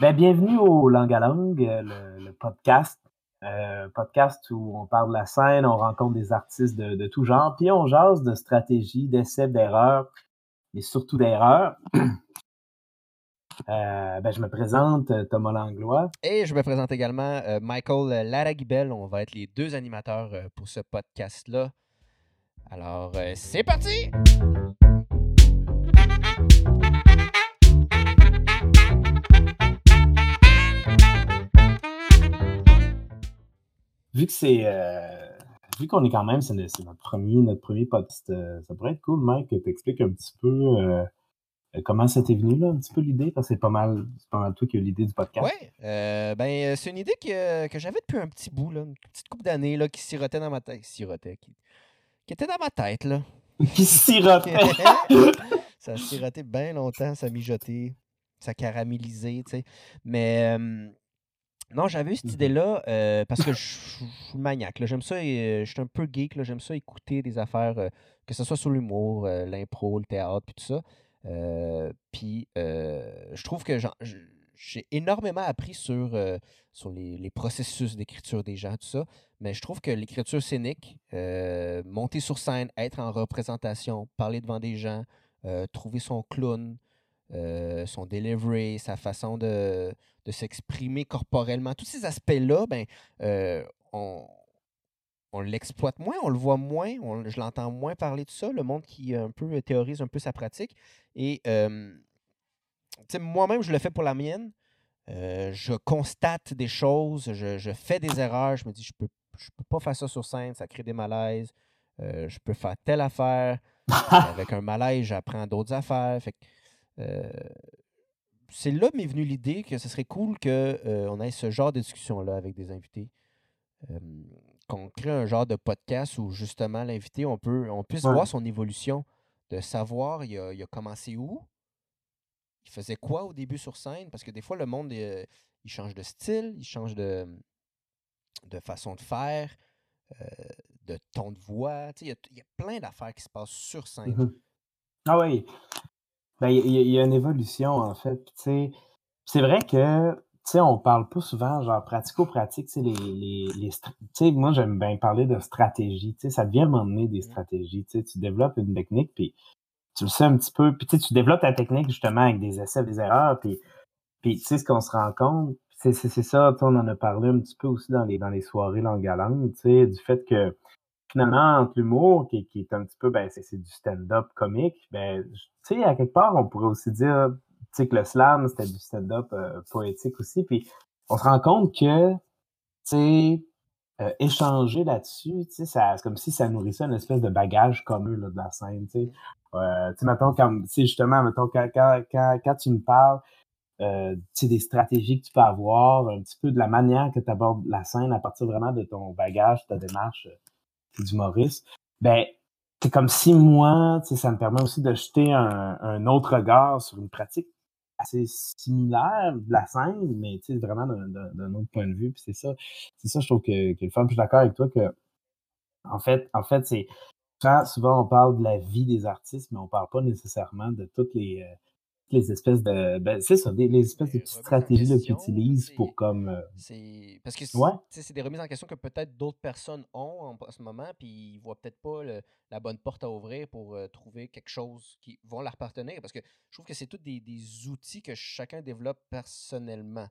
Ben, bienvenue au Langue à Langue, euh, le, podcast. Euh, podcast où on parle de la scène, on rencontre des artistes de, tout genre, puis on jase de stratégie, d'essais, d'erreurs, mais surtout d'erreurs. Euh, ben, je me présente, euh, Thomas Langlois. Et je me présente également Michael Laragibel. On va être les deux animateurs pour ce podcast-là. Alors, c'est parti! Vu que c'est. euh, vu qu'on est quand même, c'est, notre premier, notre premier podcast, euh, ça pourrait être cool, Mike, que tu expliques un petit peu euh, comment ça t'est venu, là, un petit peu l'idée, parce que c'est pas mal, pas mal toi qui as l'idée du podcast. Ouais, euh, ben, c'est une idée que, que j'avais depuis un petit bout, là, une petite couple d'années, là, qui sirotait dans ma tête. Sirotait, qui, qui était dans ma tête, là. Qui sirotait. ça a siroté bien longtemps, ça a mijoté, ça a caramélisé, tu sais. Mais euh, non, j'avais eu cette Mhm. idée-là euh, parce que je suis maniaque. J'aime ça, euh, je suis un peu geek, j'aime ça écouter des affaires, euh, que ce soit sur l'humour, l'impro, le théâtre, puis tout ça. Puis je trouve que j'ai énormément appris sur, sur les, les processus d'écriture des gens, tout ça. Mais je trouve que l'écriture scénique, monter sur scène, être en représentation, parler devant des gens, trouver son clown, euh, son delivery, sa façon de, de s'exprimer corporellement, tous ces aspects-là, ben, euh, on, on l'exploite moins, on le voit moins, on- je l'entends moins parler de ça, le monde qui un peu euh, théorise un peu sa pratique. Et euh, moi-même, je le fais pour la mienne. Euh, je constate des choses, je, je fais des erreurs, je me dis, je peux, je peux pas faire ça sur scène, ça crée des malaises. Euh, je peux faire telle affaire. Avec un malaise, j'apprends d'autres affaires. Fait que, euh, c'est là m'est venue l'idée que ce serait cool qu'on ait ce genre de discussion-là avec des invités. Qu'on crée un genre de podcast où justement l'invité, on, peut, on puisse Ouais. voir son évolution, de savoir il a, il a commencé où, il faisait quoi au début sur scène, parce que des fois le monde il change de style, il change de, de façon de faire, euh, de ton de voix. Il y, a, il y a plein d'affaires qui se passent sur scène. Mhm. Ah oui. Ben, il y, y a une évolution, en fait. Puis, tu sais, c'est vrai que, tu sais, on parle pas souvent, genre, pratico-pratique, tu sais, les, les, les stra- tu sais, moi, j'aime bien parler de stratégie, tu sais, ça devient donné des stratégies, tu sais, tu développes une technique, puis tu le sais un petit peu, puis tu sais, tu développes ta technique, justement, avec des essais, des erreurs, puis, puis tu sais, ce qu'on se rend compte, c'est ça, on en a parlé un petit peu aussi dans les, dans les soirées langue à langue, tu sais, du fait que, finalement, entre l'humour, qui, qui est un petit peu, ben, c'est du stand-up comique, ben, tu sais, à quelque part, on pourrait aussi dire, tu sais, que le slam, c'était du stand-up euh, poétique aussi, puis on se rend compte que, tu sais, euh, échanger là-dessus, tu sais, c'est comme si ça nourrissait une espèce de bagage commun, là, de la scène, tu sais. Euh, tu sais, mettons, comme, tu sais, justement, mettons, quand, quand, quand, quand tu me parles, euh, des stratégies que tu peux avoir, un petit peu de la manière que tu abordes la scène à partir vraiment de ton bagage, ta démarche d'humoriste, ben, c'est comme si moi, ça me permet aussi de un, un autre regard sur une pratique assez similaire de la scène, mais vraiment d'un- autre point de vue. C'est ça, c'est ça, je trouve que, que le fun. Je suis d'accord avec toi que, en fait, en fait, c'est souvent on parle de la vie des artistes, mais on parle pas nécessairement de toutes les, euh, les espèces de, ben, c'est ça, des, les espèces de petites stratégies qu'ils utilisent pour comme, euh, C'est parce que c'est Ouais. des remises en question que peut-être d'autres personnes ont en, en ce moment, puis ils voient peut-être pas le- la bonne porte à ouvrir pour euh, trouver quelque chose qui vont leur partenaire. Parce que je trouve que c'est tous des, des outils que chacun développe personnellement.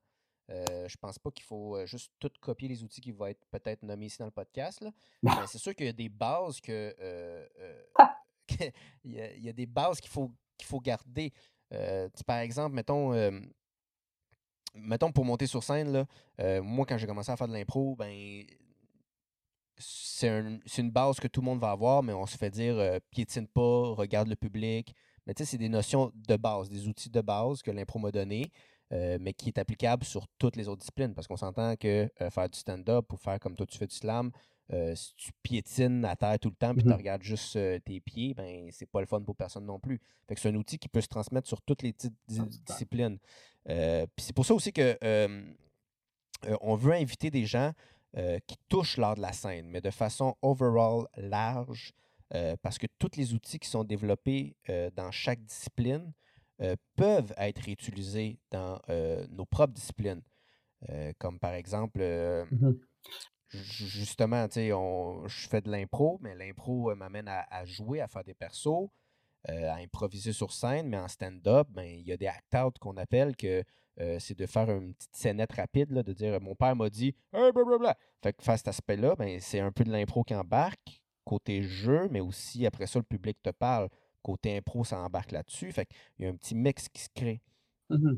Euh, je pense pas qu'il faut euh, juste tout copier les outils qui vont être peut-être nommés ici dans le podcast. là. Mais c'est sûr qu'il y a des bases que euh, euh, il, y a, il y a des bases qu'il faut qu'il faut garder. Euh, par exemple, mettons. euh, mettons pour monter sur scène, là, euh, moi quand j'ai commencé à faire de l'impro, ben c'est un- c'est une base que tout le monde va avoir, mais on se fait dire piétine pas, regarde le public. Mais tu sais, c'est des notions de base, des outils de base que l'impro m'a donné, mais qui est applicable sur toutes les autres disciplines. Parce qu'on s'entend que faire du stand-up ou faire comme toi tu fais du slam, euh, si tu piétines à terre tout le temps puis tu Mhm. regardes juste euh, tes pieds, ben c'est pas le fun pour personne non plus. Fait que c'est un outil qui peut se transmettre sur toutes les petites di- 100%. disciplines. Euh, puis c'est pour ça aussi que on veut inviter des gens qui touchent l'art de la scène, mais de façon overall large, parce que tous les outils qui sont développés dans chaque discipline peuvent être réutilisés dans nos propres disciplines. comme par exemple, Mmh justement, tu sais, je fais de l'impro, mais l'impro m'amène à, jouer, à faire des persos, à improviser sur scène, mais en stand-up, ben, il y a des act-out qu'on appelle que c'est de faire une petite scénette rapide, de dire mon père m'a dit hey, blablabla. Fait que faire cet aspect-là, ben, c'est un peu de l'impro qui embarque, côté jeu, mais aussi après ça, le public te parle. Côté impro, ça embarque là-dessus. Fait qu'il y a un petit mix qui se crée. Mmh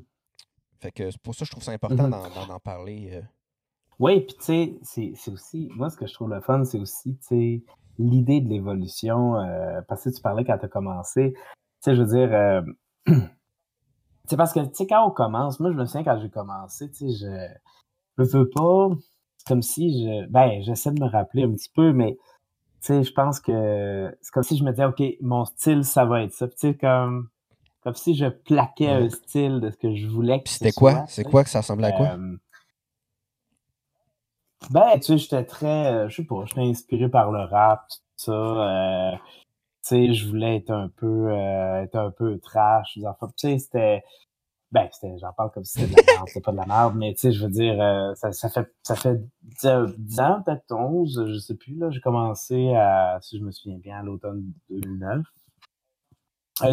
fait que pour ça, je trouve ça important mmh d'en parler. Oui, puis tu sais, c'est aussi, moi, ce que je trouve le fun, c'est aussi, tu sais, l'idée de l'évolution, euh, parce que tu parlais quand tu as commencé, tu sais, je veux dire, euh, c'est parce que, tu sais, quand on commence, moi, je me souviens quand j'ai commencé, tu sais, je, je veux pas, c'est comme si je, ben, j'essaie de me rappeler un petit peu, mais, tu sais, je pense que c'est comme si je me disais, OK, mon style, ça va être ça. tu sais, comme, comme si je plaquais un style de ce que je voulais que C'était quoi? C'est quoi que ça ressemblait à quoi? Euh, ben, tu sais, j'étais très, euh, je sais pas, j'étais inspiré par le rap, tout ça. Euh, tu sais, je voulais être un peu, euh, être un peu trash. Tu sais, c'était, ben, c'était, j'en parle comme si c'était de la merde, c'est pas de la merde, mais tu sais, je veux dire, euh, ça, ça fait, ça fait 10 ans, peut-être 11, je sais plus, là. J'ai commencé à, si je me souviens bien, à l'automne 2009.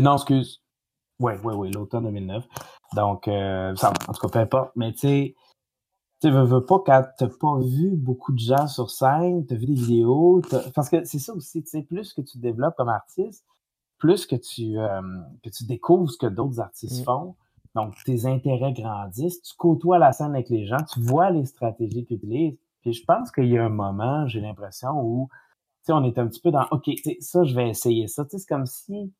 non, excuse. Ouais, ouais, ouais, l'automne 2009. Donc, ça, en tout cas, peu importe. Mais tu sais, tu veux, veux pas quand t'as pas vu beaucoup de gens sur scène, t'as vu des vidéos, parce que c'est ça aussi, tu sais, plus que tu développes comme artiste, plus que tu, euh, que tu découvres ce que d'autres artistes mmh. font, donc tes intérêts grandissent, tu côtoies la scène avec les gens, tu vois les stratégies qu'ils utilisent, puis je pense qu'il y a un moment, j'ai l'impression, où, tu sais, on est un petit peu dans, OK, ça, je vais essayer ça, tu sais, c'est comme si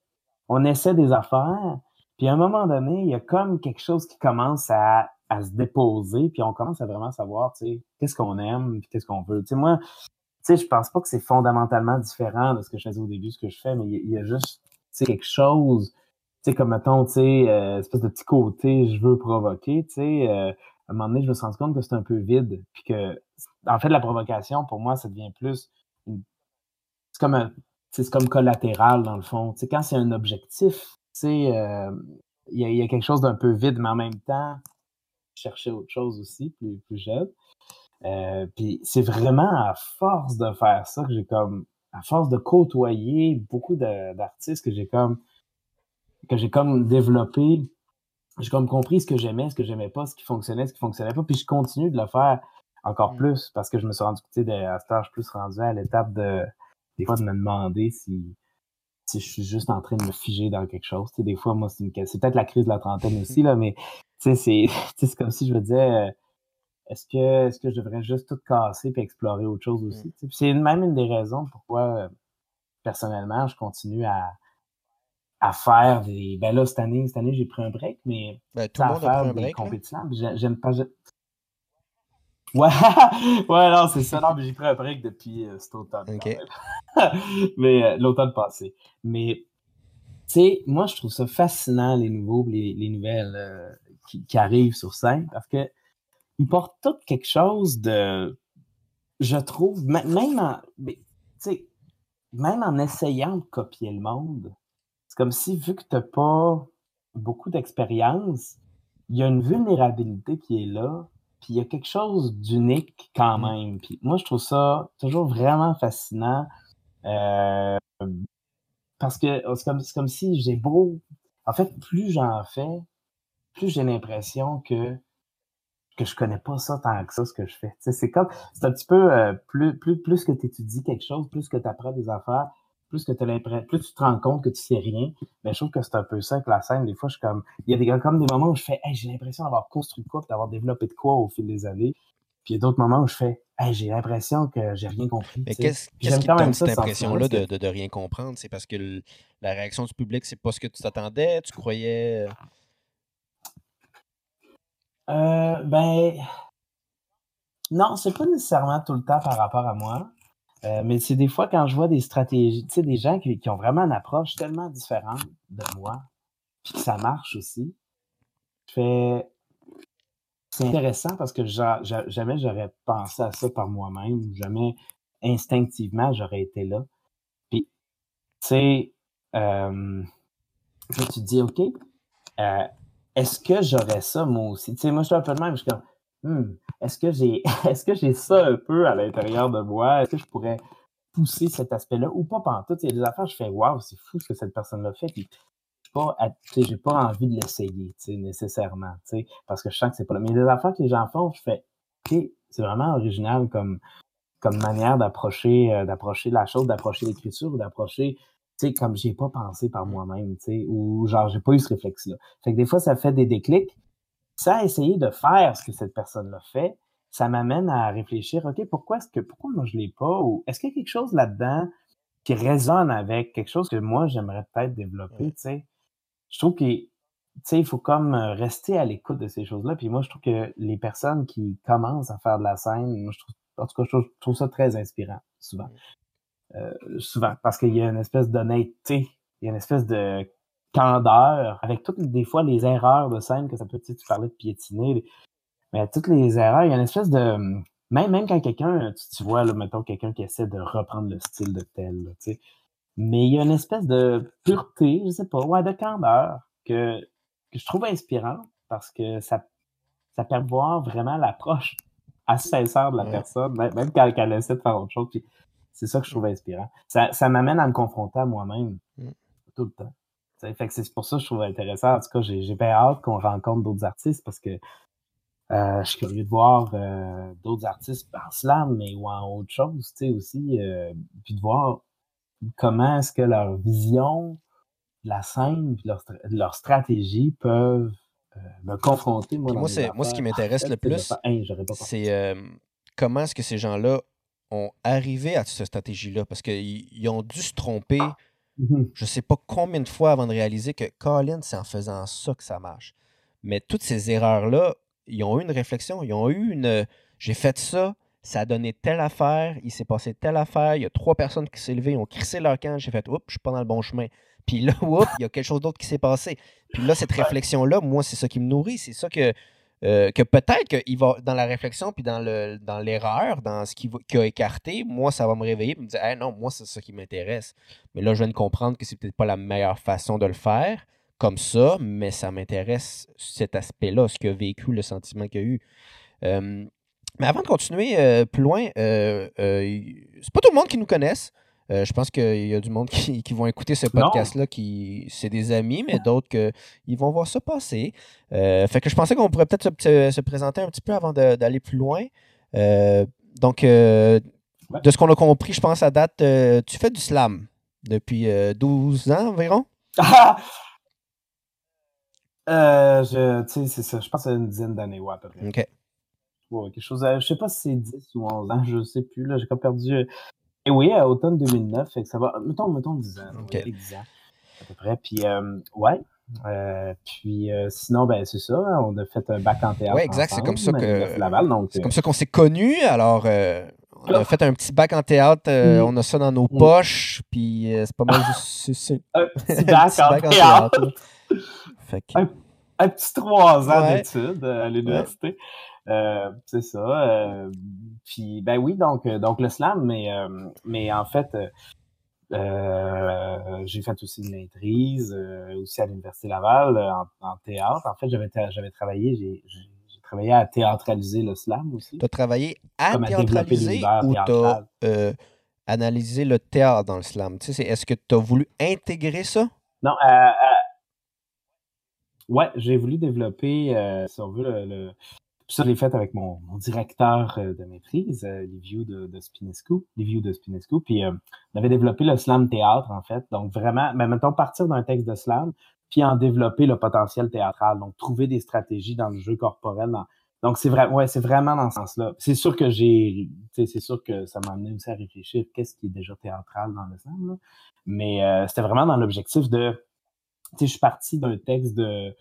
on essaie des affaires, puis à un moment donné, il y a comme quelque chose qui commence à à se déposer, puis on commence à vraiment savoir, tu sais, qu'est-ce qu'on aime, qu'est-ce qu'on veut. Tu sais, moi, tu sais, je pense pas que c'est fondamentalement différent de ce que je faisais au début, ce que je fais, mais il y, a juste, tu sais, quelque chose, tu sais, comme mettons, tu sais, euh, espèce de petit côté, je veux provoquer, tu sais, euh, à un moment donné, je me suis rendu compte que c'est un peu vide, puis que, en fait, la provocation, pour moi, ça devient plus, c'est comme un, c'est comme collatéral, dans le fond. Tu sais, quand c'est un objectif, tu sais, euh, il y, a quelque chose d'un peu vide, mais en même temps, chercher autre chose aussi, plus, plus jeune. Euh, puis c'est vraiment à force de faire ça que j'ai comme, à force de côtoyer beaucoup d'artistes que j'ai comme, que j'ai comme développé, j'ai comme compris ce que j'aimais, ce que j'aimais pas, ce qui fonctionnait, ce qui fonctionnait pas, puis je continue de le faire encore mmh. plus parce que je me suis rendu compte, à cet âge plus rendu à l'étape de, des fois, de me demander si, si je suis juste en train de me figer dans quelque chose. des fois, moi, c'est, c'est peut-être la crise de la trentaine aussi, là, mais c'est comme si je me disais, euh, est-ce que, est-ce que je devrais juste tout casser puis explorer autre chose mmh. aussi? C'est même une des raisons pourquoi, euh, personnellement, je continue à, à faire des. Ben là, cette année, cette année, j'ai pris un break, mais ben, tout le monde a pris un break, compétitions. J'aime pas. Ouais, ouais, non, c'est ça. Non, mais j'ai pris un break depuis euh, cet automne. mais l'automne passé. Mais, tu sais, moi, je trouve ça fascinant, les nouveaux, les, les nouvelles qui, arrivent sur scène parce que ils portent tout quelque chose de, je trouve, même en, même en essayant de copier le monde, c'est comme si, vu que tu n'as pas beaucoup d'expérience, il y a une vulnérabilité qui est là, puis il y a quelque chose d'unique quand mmh. même. Puis moi, je trouve ça toujours vraiment fascinant. Euh, parce que c'est comme, comme si j'ai beau. En fait, plus j'en fais, plus j'ai l'impression que que je connais pas ça tant que ça, ce que je fais. C'est comme, c'est un petit peu, euh, plus, plus, plus que tu étudies quelque chose, plus que tu apprends des affaires, plus que plus tu te rends compte que tu sais rien. Mais je trouve que c'est un peu ça avec la scène. Des fois, je suis comme, il y a des, comme des moments où je fais, hey, j'ai l'impression d'avoir construit quoi, d'avoir développé de quoi au fil des années. Puis il y a d'autres moments où je fais, hey, j'ai l'impression que j'ai rien compris. Mais qu'est-ce qui te donne cette impression-là de, de, de, rien comprendre? C'est parce que la réaction du public, c'est pas ce que tu t'attendais, tu croyais. Euh, ben, non, c'est pas nécessairement tout le temps par rapport à moi. Euh, mais c'est des fois quand je vois des stratégies, tu sais, des gens qui, qui, ont vraiment une approche tellement différente de moi, puis que ça marche aussi. Je fais. C'est intéressant parce que jamais j'aurais pensé à ça par moi-même, jamais instinctivement j'aurais été là. Puis, tu sais, euh, tu te dis, OK, euh, est-ce que j'aurais ça moi aussi? Tu sais, moi, je suis un peu de même, je suis comme, hmm, est-ce que j'ai est-ce que j'ai ça un peu à l'intérieur de moi? Est-ce que je pourrais pousser cet aspect-là ou pas pendant tout? Il y a des affaires, je fais, waouh, c'est fou ce que cette personne-là fait. Puis, pas, j'ai pas envie de l'essayer, nécessairement, parce que je sens que c'est pas là. Mais des affaires que les gens font, je fais, c'est vraiment original comme, comme manière d'approcher, euh, d'approcher la chose, d'approcher l'écriture ou d'approcher, tu sais, comme j'ai pas pensé par moi-même, tu sais, ou genre, j'ai pas eu ce réflexe-là. Fait que des fois, ça fait des déclics. Ça, essayer de faire ce que cette personne-là fait, ça m'amène à réfléchir, OK, pourquoi est-ce que, pourquoi moi je l'ai pas? Ou est-ce qu'il y a quelque chose là-dedans qui résonne avec quelque chose que moi j'aimerais peut-être développer, tu sais? Je trouve que, tu sais, il faut comme rester à l'écoute de ces choses-là. Puis moi, je trouve que les personnes qui commencent à faire de la scène, moi, je trouve, en tout cas, je trouve, ça très inspirant, souvent. Euh, souvent, parce qu'il y a une espèce d'honnêteté, il y a une espèce de candeur, avec toutes des fois les erreurs de scène que ça peut, tu parlais de piétiner, mais toutes les erreurs, il y a une espèce de, même, même quand quelqu'un, tu, vois, là, mettons, quelqu'un qui essaie de reprendre le style de tel, tu sais, mais il y a une espèce de pureté, je sais pas, ouais, de candeur que, que je trouve inspirant parce que ça, ça permet de voir vraiment l'approche assez sincère de la personne, même, quand, elle essaie de faire autre chose. c'est ça que je trouve inspirant. Ça, ça m'amène à me confronter à moi-même mm. tout le temps. Fait que c'est pour ça que je trouve intéressant. En tout cas, j'ai bien hâte qu'on rencontre d'autres artistes parce que euh, je suis curieux de voir euh, d'autres artistes en slam, mais ou en autre chose, tu sais, aussi. Euh, puis de voir comment est-ce que leur vision de la scène, leur, leur stratégie peuvent me confronter. Moi, moi, moi ce qui m'intéresse le plus, c'est comment est-ce que ces gens-là ont arrivé à cette stratégie-là? Parce qu'ils ont dû se tromper, mmh je ne sais pas combien de fois avant de réaliser que Colin, c'est en faisant ça que ça marche. Mais toutes ces erreurs-là, ils ont eu une réflexion, ils ont eu une. J'ai fait ça, ça a donné telle affaire, il s'est passé telle affaire, il y a trois personnes qui s'est levées, ont crissé leur camp, j'ai fait, oups, je suis pas dans le bon chemin. Puis là, oups, il y a quelque chose d'autre qui s'est passé. Puis là, cette réflexion-là, moi, c'est ça qui me nourrit, c'est ça que, euh, que peut-être qu'il va, dans la réflexion, puis dans, le, dans l'erreur, dans ce qui, a écarté, moi, ça va me réveiller et me dire, non, moi, c'est ça qui m'intéresse. Mais là, je viens de comprendre que c'est peut-être pas la meilleure façon de le faire comme ça, mais ça m'intéresse cet aspect-là, ce qui a vécu, le sentiment qu'il a eu. mais avant de continuer euh, plus loin, euh, euh, c'est pas tout le monde qui nous connaisse. Je pense qu'il y a du monde qui, vont écouter ce podcast-là, qui c'est des amis, mais d'autres qui vont voir ça passer. fait que je pensais qu'on pourrait peut-être se, présenter un petit peu avant d'aller plus loin. donc, de ce qu'on a compris, je pense à date, tu fais du slam depuis 12 ans environ? Euh, je, tu sais, c'est ça. Je pense à une dizaine d'années, ouais, à peu près. OK. Ouais, quelque chose. je sais pas si c'est 10 ou 11 ans, je sais plus. Là, j'ai comme perdu. Euh, et oui, à automne 2009, fait que ça va. Mettons, mettons 10 ans. OK. 10 ans, à peu près. Puis, euh, ouais. Euh, puis sinon, ben c'est ça, hein, on a fait un bac en théâtre. Oui, exact, c'est comme ça que. C'est comme ça qu'on s'est connus. Alors, on a fait un petit bac en théâtre, mm. on a ça dans nos mm. poches, puis c'est pas mal juste. un petit bac, en, théâtre. Un, petit trois ans d'études euh, à l'université. Euh, c'est ça. Euh, puis ben oui, donc donc le slam, mais mais en fait, j'ai fait aussi une maîtrise aussi à l'université Laval en, théâtre. En fait, j'avais j'avais travaillé, j'ai travaillé à théâtraliser le slam aussi. Tu as travaillé à théâtraliser ou tu as analysé le théâtre dans le slam? Tu sais, est-ce que tu as voulu intégrer ça? Non, Ouais, j'ai voulu développer, euh, si on veut, le, le... ça, je l'ai fait avec mon, mon directeur euh, de maîtrise, euh, Liviu de, de Spinescu, Liviu de Spinescu, puis euh, on avait développé le slam théâtre, en fait. Donc, vraiment, mais mettons, partir d'un texte de slam, puis en développer le potentiel théâtral. Donc, trouver des stratégies dans le jeu corporel. Donc, c'est vrai, ouais, c'est vraiment dans ce sens-là. C'est sûr que j'ai, c'est sûr que ça m'a amené aussi à réfléchir qu'est-ce qui est déjà théâtral dans le slam, là. Mais c'était vraiment dans l'objectif de je suis parti d'un texte de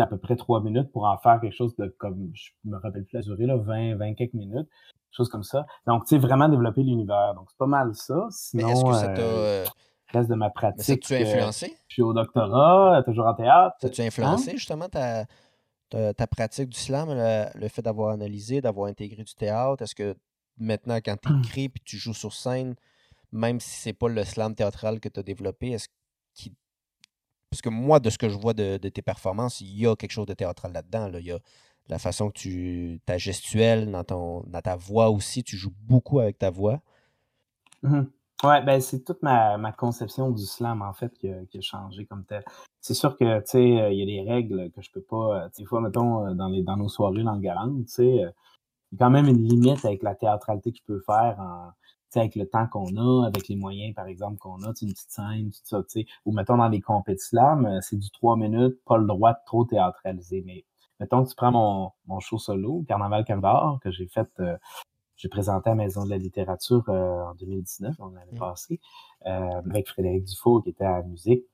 à peu près trois minutes pour en faire quelque chose de comme je me rappelle plus la durée, là, 20, 20 quelques minutes, chose comme ça. Donc, tu sais, vraiment développer l'univers. Donc, c'est pas mal ça. Sinon, est-ce que ça t'a. Euh, reste de ma pratique. tu as influencé? je suis au doctorat, toujours en théâtre. As-tu influencé hein? justement ta, ta, pratique du slam, le, fait d'avoir analysé, d'avoir intégré du théâtre? Est-ce que maintenant, quand tu écris et tu joues sur scène, même si c'est pas le slam théâtral que tu as développé, est-ce parce que moi, de ce que je vois de, tes performances, il y a quelque chose de théâtral là-dedans. Là. Il y a la façon que tu. ta gestuelle, dans, ton, dans ta voix aussi, tu joues beaucoup avec ta voix. Mm-hmm. Ouais, ben c'est toute ma, conception du slam, en fait, qui a, changé comme tel. C'est sûr que, tu sais, il y a des règles que je peux pas. Des fois, mettons, dans, les, nos soirées garant, tu sais, il y a quand même une limite avec la théâtralité que je peux faire en avec le temps qu'on a, avec les moyens, par exemple, qu'on a, une petite scène, tout ça, tu sais, ou mettons dans les compétitions, euh, c'est du trois minutes, pas le droit de trop théâtraliser. Mais mettons que tu prends mon, mon show solo, Carnaval Calvar, que j'ai fait, euh, j'ai présenté à Maison de la littérature euh, en 2019, on l'année mmh. passée, avec Frédéric Dufault qui était à la musique.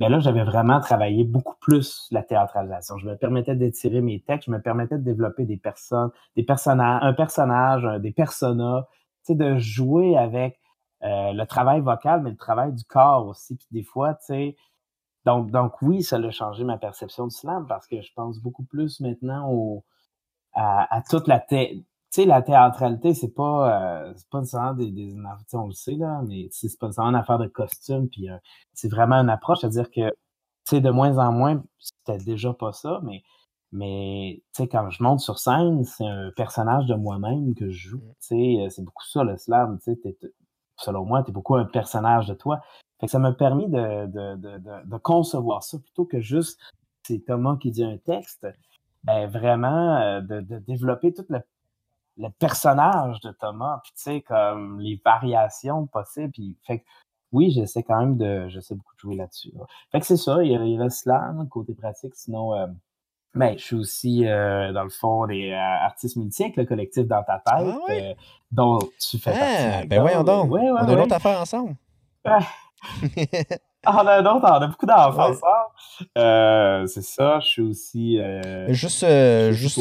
Mais là, j'avais vraiment travaillé beaucoup plus la théâtralisation. Je me permettais d'étirer mes textes, je me permettais de développer des personnes, des personnages, un personnage, des personas, de jouer avec euh, le travail vocal, mais le travail du corps aussi. Puis des fois, tu sais, donc, donc oui, ça a changé ma perception du slam parce que je pense beaucoup plus maintenant au, à, toute la thé... Tu sais, la théâtralité, c'est pas, euh, c'est pas nécessairement des, des on le sait, là, mais c'est pas nécessairement une affaire de costume, puis euh, c'est vraiment une approche, c'est-à-dire que, tu sais, de moins en moins, c'était déjà pas ça, mais mais, tu sais, quand je monte sur scène, c'est un personnage de moi-même que je joue. Tu sais, euh, c'est beaucoup ça, le slam. Tu sais, selon moi, tu es beaucoup un personnage de toi. Fait que ça m'a permis de, de, de, de, concevoir ça plutôt que juste c'est Thomas qui dit un texte. Ben, vraiment, euh, de, de développer tout le, le personnage de Thomas, puis tu sais, comme les variations possibles. Puis, fait que, oui, j'essaie quand même de, je sais beaucoup de jouer là-dessus. Fait que c'est ça, il y, a, il y a le slam, côté pratique, sinon, euh, ben, je suis aussi, euh, dans le fond, des euh, artistes multi le collectif Dans ta tête, ah euh, dont tu fais ah, partie. Ben voyons donc. Ouais, on a une autre affaire ensemble. Ah, on a un autre, on a beaucoup d'enfants ensemble. Euh, c'est ça, je suis aussi. Euh, juste, euh, juste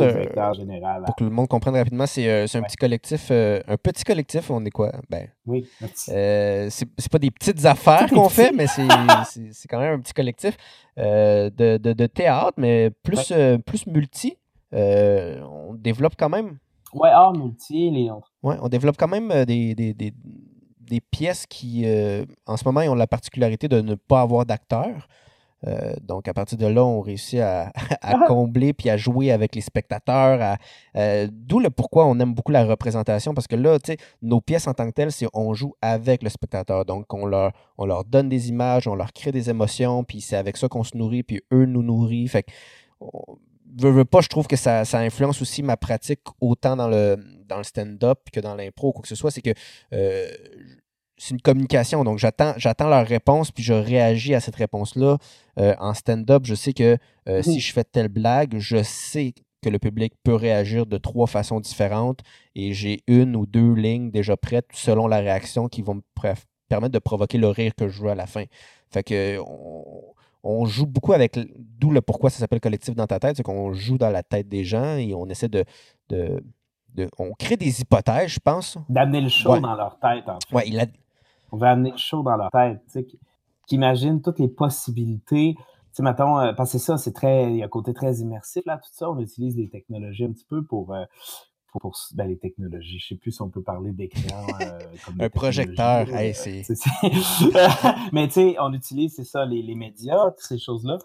général, pour que le monde comprenne rapidement, c'est un petit collectif, un petit collectif. On est quoi? Ben. Oui. c'est pas des petites affaires qu'on fait, mais c'est quand même un petit collectif de, de, de, théâtre, mais plus, plus multi. on développe quand même. Ouais, art multi, les. Ouais, on développe quand même des, des, des des pièces qui, en ce moment, ont la particularité de ne pas avoir d'acteurs. Euh, donc, à partir de là, on réussit à, à ah! combler puis à jouer avec les spectateurs. Euh, d'où le pourquoi on aime beaucoup la représentation, parce que là, tu sais, nos pièces en tant que telles, c'est on joue avec le spectateur. Donc, on leur, on leur donne des images, on leur crée des émotions, puis c'est avec ça qu'on se nourrit, puis eux nous nourrissent. Fait que, veux, veux pas, je trouve que ça, ça, influence aussi ma pratique autant dans le, dans le stand-up que dans l'impro ou quoi que ce soit. C'est que c'est une communication. Donc, j'attends, j'attends leur réponse, puis je réagis à cette réponse-là. Euh, en stand-up, je sais que euh, si je fais telle blague, je sais que le public peut réagir de trois façons différentes et j'ai une ou deux lignes déjà prêtes selon la réaction qui vont me permettre de provoquer le rire que je veux à la fin. Fait que on, joue beaucoup avec, d'où le pourquoi ça s'appelle collectif dans ta tête, c'est qu'on joue dans la tête des gens et on essaie de, de, on crée des hypothèses, je pense. D'amener le show dans leur tête, en fait. A, on veut amener le show dans leur tête, tu sais, qui imagine toutes les possibilités. Tu sais, mettons, euh, parce que ça, c'est très, il y a un côté très immersif là, tout ça. On utilise les technologies un petit peu pour, euh, pour, ben, les technologies. Je sais plus si on peut parler d'écran. Euh, un projecteur, c'est. Mais tu sais, on utilise, c'est ça, les, les médias, toutes ces choses-là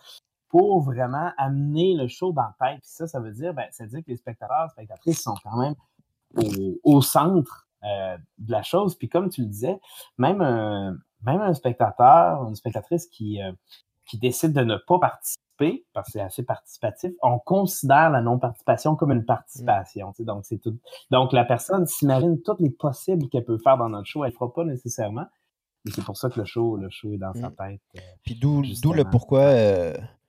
pour vraiment amener le show dans la tête. Puis ça, ça veut dire, ben, ça veut dire que les spectateurs, spectatrices sont quand même au, au centre euh, de la chose. Puis comme tu le disais, même un, même un spectateur, une spectatrice qui, euh, qui décide de ne pas participer, parce que c'est assez participatif, on considère la non-participation comme une participation. Donc, c'est tout. Donc, la personne s'imagine toutes les possibles qu'elle peut faire dans notre show. Elle ne fera pas nécessairement. Et c'est pour ça que le show, le show est dans sa mm. tête. Euh, Puis d'où, d'où le pourquoi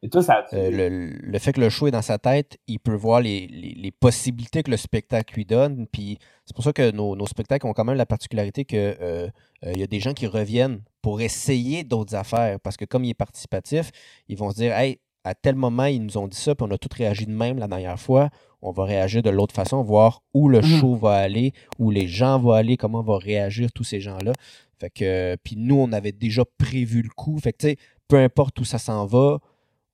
et toi, ça euh, le, fait que le show est dans sa tête, il peut voir les, possibilités que le spectacle lui donne. Puis c'est pour ça que nos, spectacles ont quand même la particularité qu'il euh, euh, y a des gens qui reviennent pour essayer d'autres affaires. Parce que comme il est participatif, ils vont se dire Hey, à tel moment, ils nous ont dit ça, puis on a tous réagi de même la dernière fois. On va réagir de l'autre façon, voir où le mhm. show va aller, où les gens vont aller, comment vont réagir tous ces gens-là. Fait que, puis nous, on avait déjà prévu le coup. Fait que, tu sais, peu importe où ça s'en va,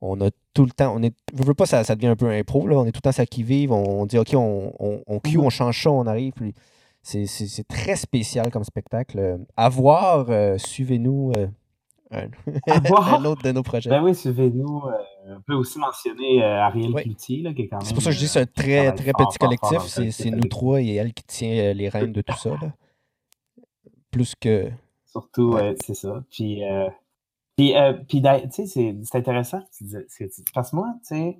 on a tout le temps, on est, je veux pas, ça, ça devient un peu impro, là. on est tout le temps ça qui vive, on, dit, OK, on, on, on cue, on change ça, on arrive, puis c'est très spécial comme spectacle. À voir, euh, suivez-nous, euh, un, autre de nos projets. Ben oui, suivez-nous. euh, on peut aussi mentionner Ariel Oui. Cloutier, là, qui est quand même. C'est pour ça que je dis que c'est un très, très fort, petit fort, collectif. C'est nous trois et elle qui tient les rênes de tout ça. Là. Plus que. Surtout, Ouais. c'est ça. Puis, puis, euh, puis tu sais, c'est intéressant Parce que moi, tu sais,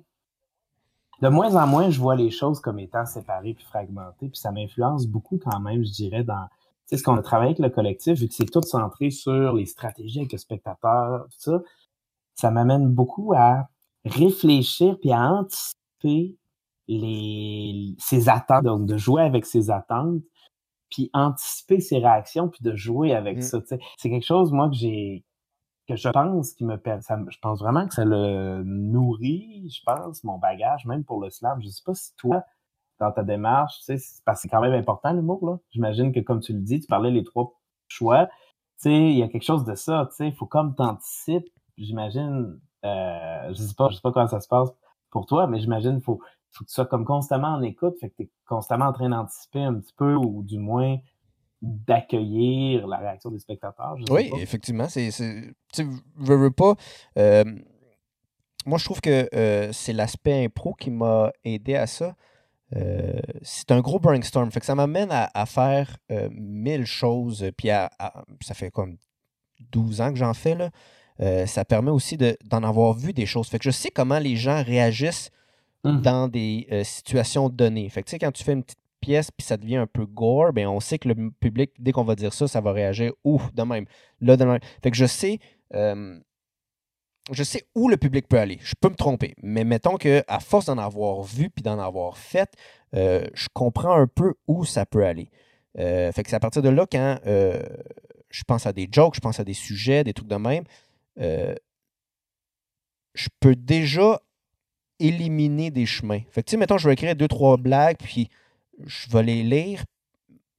de moins en moins, je vois les choses comme étant séparées puis fragmentées. Puis ça m'influence beaucoup quand même, je dirais, dans tu sais, ce qu'on a travaillé avec le collectif, vu que c'est tout centré sur les stratégies avec le spectateur, tout ça, ça m'amène beaucoup à réfléchir puis à anticiper les, ses attentes, donc de jouer avec ses attentes, puis anticiper ses réactions, puis de jouer avec Mm. ça. C'est quelque chose, moi, que j'ai que je pense qui me ça je pense vraiment que ça le nourrit, je pense, mon bagage, même pour le slam. Je sais pas si toi, dans ta démarche, tu sais, parce que c'est quand même important l'humour, là. J'imagine que comme tu le dis, tu parlais les trois choix. Tu sais, il y a quelque chose de ça, tu sais, il faut comme t'anticipes, j'imagine, euh, je sais pas, je sais pas comment ça se passe pour toi, mais j'imagine faut, faut que tu sois comme constamment en écoute, fait que tu es constamment en train d'anticiper un petit peu, ou du moins d'accueillir la réaction des spectateurs. Oui, pas. effectivement. C'est, tu veux, veux pas. euh, moi, je trouve que euh, c'est l'aspect impro qui m'a aidé à ça. Euh, c'est un gros brainstorm. Fait que ça m'amène à, à faire mille choses. Puis à- à- ça fait comme 12 ans que j'en fais. Là. Ça permet aussi de- d'en avoir vu des choses. Fait que je sais comment les gens réagissent Mhm. dans des euh, situations données. Fait que tu sais, quand tu fais une petite pièce puis ça devient un peu gore, ben on sait que le public, dès qu'on va dire ça, ça va réagir ouf de même. Là. Fait que je sais. je sais où le public peut aller. Je peux me tromper. Mais mettons que à force d'en avoir vu puis d'en avoir fait, euh, je comprends un peu où ça peut aller. Euh, fait que c'est à partir de là quand euh, je pense à des jokes, je pense à des sujets, des trucs de même, je peux déjà éliminer des chemins. Fait que tu mettons, je vais écrire deux, trois blagues, puis je vais les lire.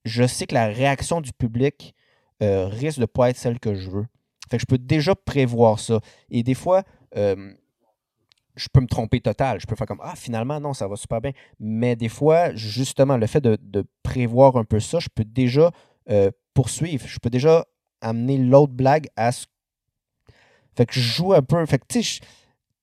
Je sais que la réaction du public euh, risque de ne pas être celle que je veux. Fait que je peux déjà prévoir ça. Et des fois, euh, je peux me tromper total. Je peux faire comme Ah, finalement, non, ça va super bien. Mais des fois, justement, le fait de, prévoir un peu ça, je peux déjà euh, poursuivre. Je peux déjà amener l'autre blague à ce. Fait que je joue un peu. Fait que tu sais,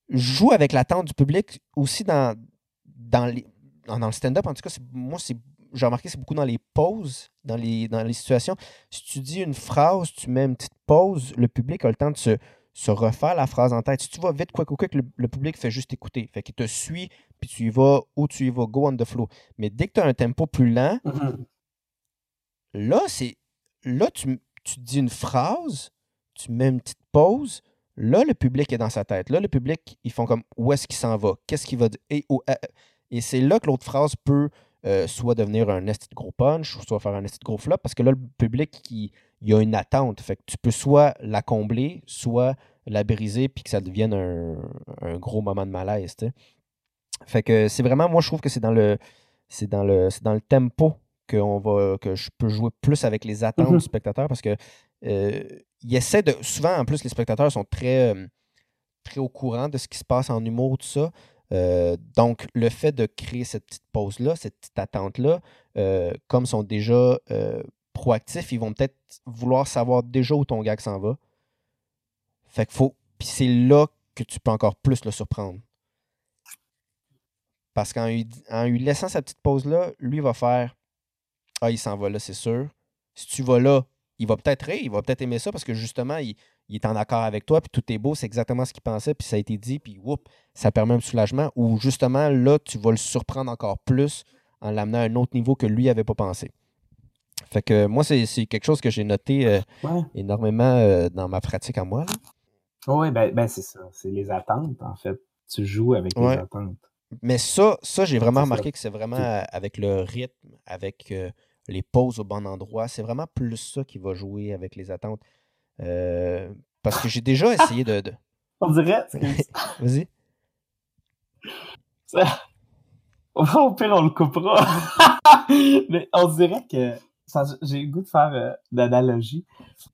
je joue avec l'attente du public aussi dans, dans, les, dans le stand-up. En tout cas, moi, c'est j'ai remarqué c'est beaucoup dans les pauses, dans les, dans les situations. Si tu dis une phrase, tu mets une petite pause, le public a le temps de se, se refaire la phrase en tête. Si tu vas vite, quoi, quoi, quoi, le, le public fait juste écouter. Fait qu'il te suit, puis tu y vas où tu y vas, go on the flow. Mais dès que tu as un tempo plus lent, Mhm. là, c'est. Là, tu, tu dis une phrase, tu mets une petite pause. Là, le public est dans sa tête. Là, le public, ils font comme où est-ce qu'il s'en va? Qu'est-ce qu'il va dire? Et, oh, euh, et c'est là que l'autre phrase peut euh, soit devenir un esti de gros punch, soit faire un esti de gros flop, parce que là, le public, il, il y a une attente. Fait que tu peux soit la combler, soit la briser, puis que ça devienne un, un gros moment de malaise. Fait que c'est vraiment, moi, je trouve que c'est dans le, c'est dans le, c'est dans le tempo que, on va, que je peux jouer plus avec les attentes Mhm. du spectateur parce que euh, il essaie de. Souvent, en plus, les spectateurs sont très, euh, très au courant de ce qui se passe en humour, tout ça. Euh, donc, le fait de créer cette petite pause-là, cette petite attente-là, euh, comme ils sont déjà euh, proactifs, ils vont peut-être vouloir savoir déjà où ton gag s'en va. Fait qu'il faut. Puis c'est là que tu peux encore plus le surprendre. Parce qu'en lui, lui laissant sa petite pause-là, lui va faire Ah, il s'en va là, c'est sûr. Si tu vas là, il va peut-être rire, il va peut-être aimer ça parce que justement, il, il est en accord avec toi, puis tout est beau, c'est exactement ce qu'il pensait, puis ça a été dit, puis whoop, ça permet un soulagement. Ou justement, là, tu vas le surprendre encore plus en l'amenant à un autre niveau que lui n'avait pas pensé. Fait que moi, c'est quelque chose que j'ai noté euh, Ouais. énormément euh, dans ma pratique à moi. Oui, ben, ben c'est ça. C'est les attentes, en fait. Tu joues avec Ouais. les attentes. Mais ça, ça j'ai vraiment ça. remarqué que c'est vraiment euh, avec le rythme, avec euh, les pauses au bon endroit. C'est vraiment plus ça qui va jouer avec les attentes. Euh, parce que j'ai déjà essayé de. de- On dirait. Vas-y. Au pire, on le coupera. Mais on dirait que. J'ai le goût de faire euh, l'analogie.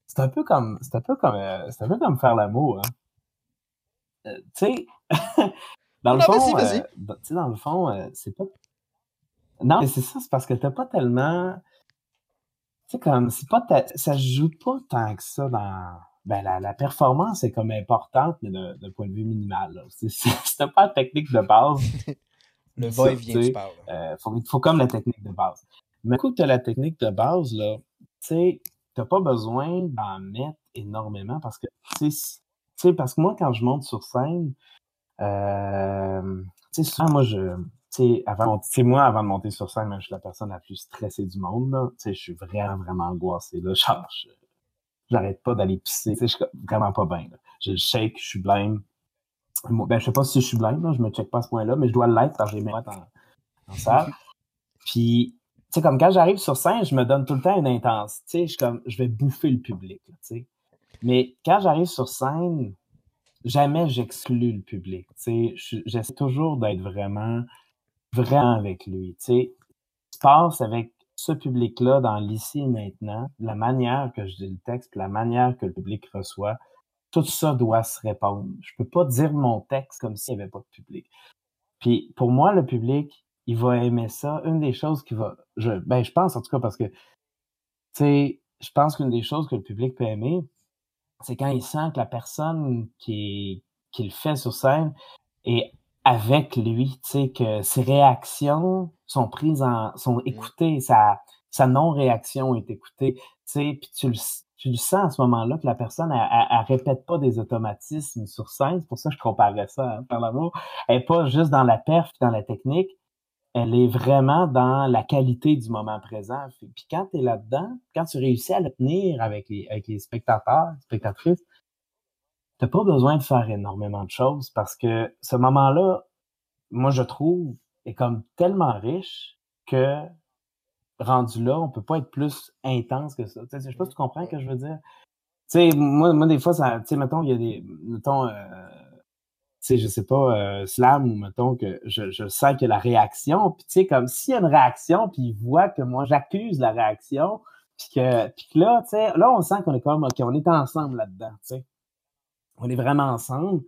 C'est un peu comme. C'est un peu comme. euh, c'est un peu comme faire l'amour, hein. Euh, tu sais. dans le fond. dans- tu sais, dans le fond, c'est pas. Non, mais c'est ça, c'est parce que t'as pas tellement. Sais, comme, c'est pas ta- ça se joue pas tant que ça dans, ben la, performance est comme importante, mais d'un point de vue minimal. C'était pas la technique de base. Le va-et-vient, tu parles. Euh, il faut comme la technique de base. Mais coup tu as la technique de base, là, tu n'as pas besoin d'en mettre énormément parce que, tu sais, parce que moi, quand je monte sur scène, euh, tu sais, souvent, moi, je, tu avant, moi, avant de monter sur scène, je suis la personne la plus stressée du monde. Tu sais, je suis vraiment, vraiment angoissé, là. Genre, j'arrête pas d'aller pisser. Tu sais, je suis vraiment pas bien, le shake, je suis blême. Ben, je sais pas si je suis blême, là. Je me check pas à ce point-là, mais je dois l'être parce que j'ai mes en, en. Puis, tu sais, comme quand j'arrive sur scène, je me donne tout le temps une intensité. Tu sais, je comme, je vais bouffer le public, tu sais. Mais quand j'arrive sur scène, jamais j'exclus le public. Tu sais, j'essaie toujours d'être vraiment, vraiment avec lui. Tu sais, se passe avec ce public-là dans l'ici et maintenant, la manière que je dis le texte, la manière que le public reçoit, tout ça doit se répondre. Je peux pas dire mon texte comme s'il n'y avait pas de public. Puis pour moi, le public, il va aimer ça. Une des choses qui va, je, ben je pense en tout cas parce que, tu sais, je pense qu'une des choses que le public peut aimer, c'est quand il sent que la personne qui, qui le fait sur scène est avec lui, tu sais, que ses réactions sont prises en, sont mmh. écoutées, sa, sa non-réaction est écoutée, tu sais, puis tu le, tu le sens à ce moment-là que la personne, elle, répète pas des automatismes sur scène, c'est pour ça que je comparais ça, hein, par l'amour, elle est pas juste dans la perf, dans la technique, elle est vraiment dans la qualité du moment présent. Puis quand tu es là-dedans, quand tu réussis à le tenir avec les, avec les spectateurs, spectatrices, t'as pas besoin de faire énormément de choses parce que ce moment-là, moi, je trouve, est comme tellement riche que rendu là, on peut pas être plus intense que ça. je sais pas si tu comprends ce que je veux dire. Tu sais, moi, moi, des fois, ça, tu sais, mettons, il y a des, mettons, euh, sais, je sais pas, euh, Slam, ou mettons que je, je sens que la réaction, puis tu sais, comme s'il y a une réaction, puis il voit que moi, j'accuse la réaction, puis que, puis que là, tu sais, là, on sent qu'on est comme, OK, on est ensemble là-dedans, tu sais. On est vraiment ensemble.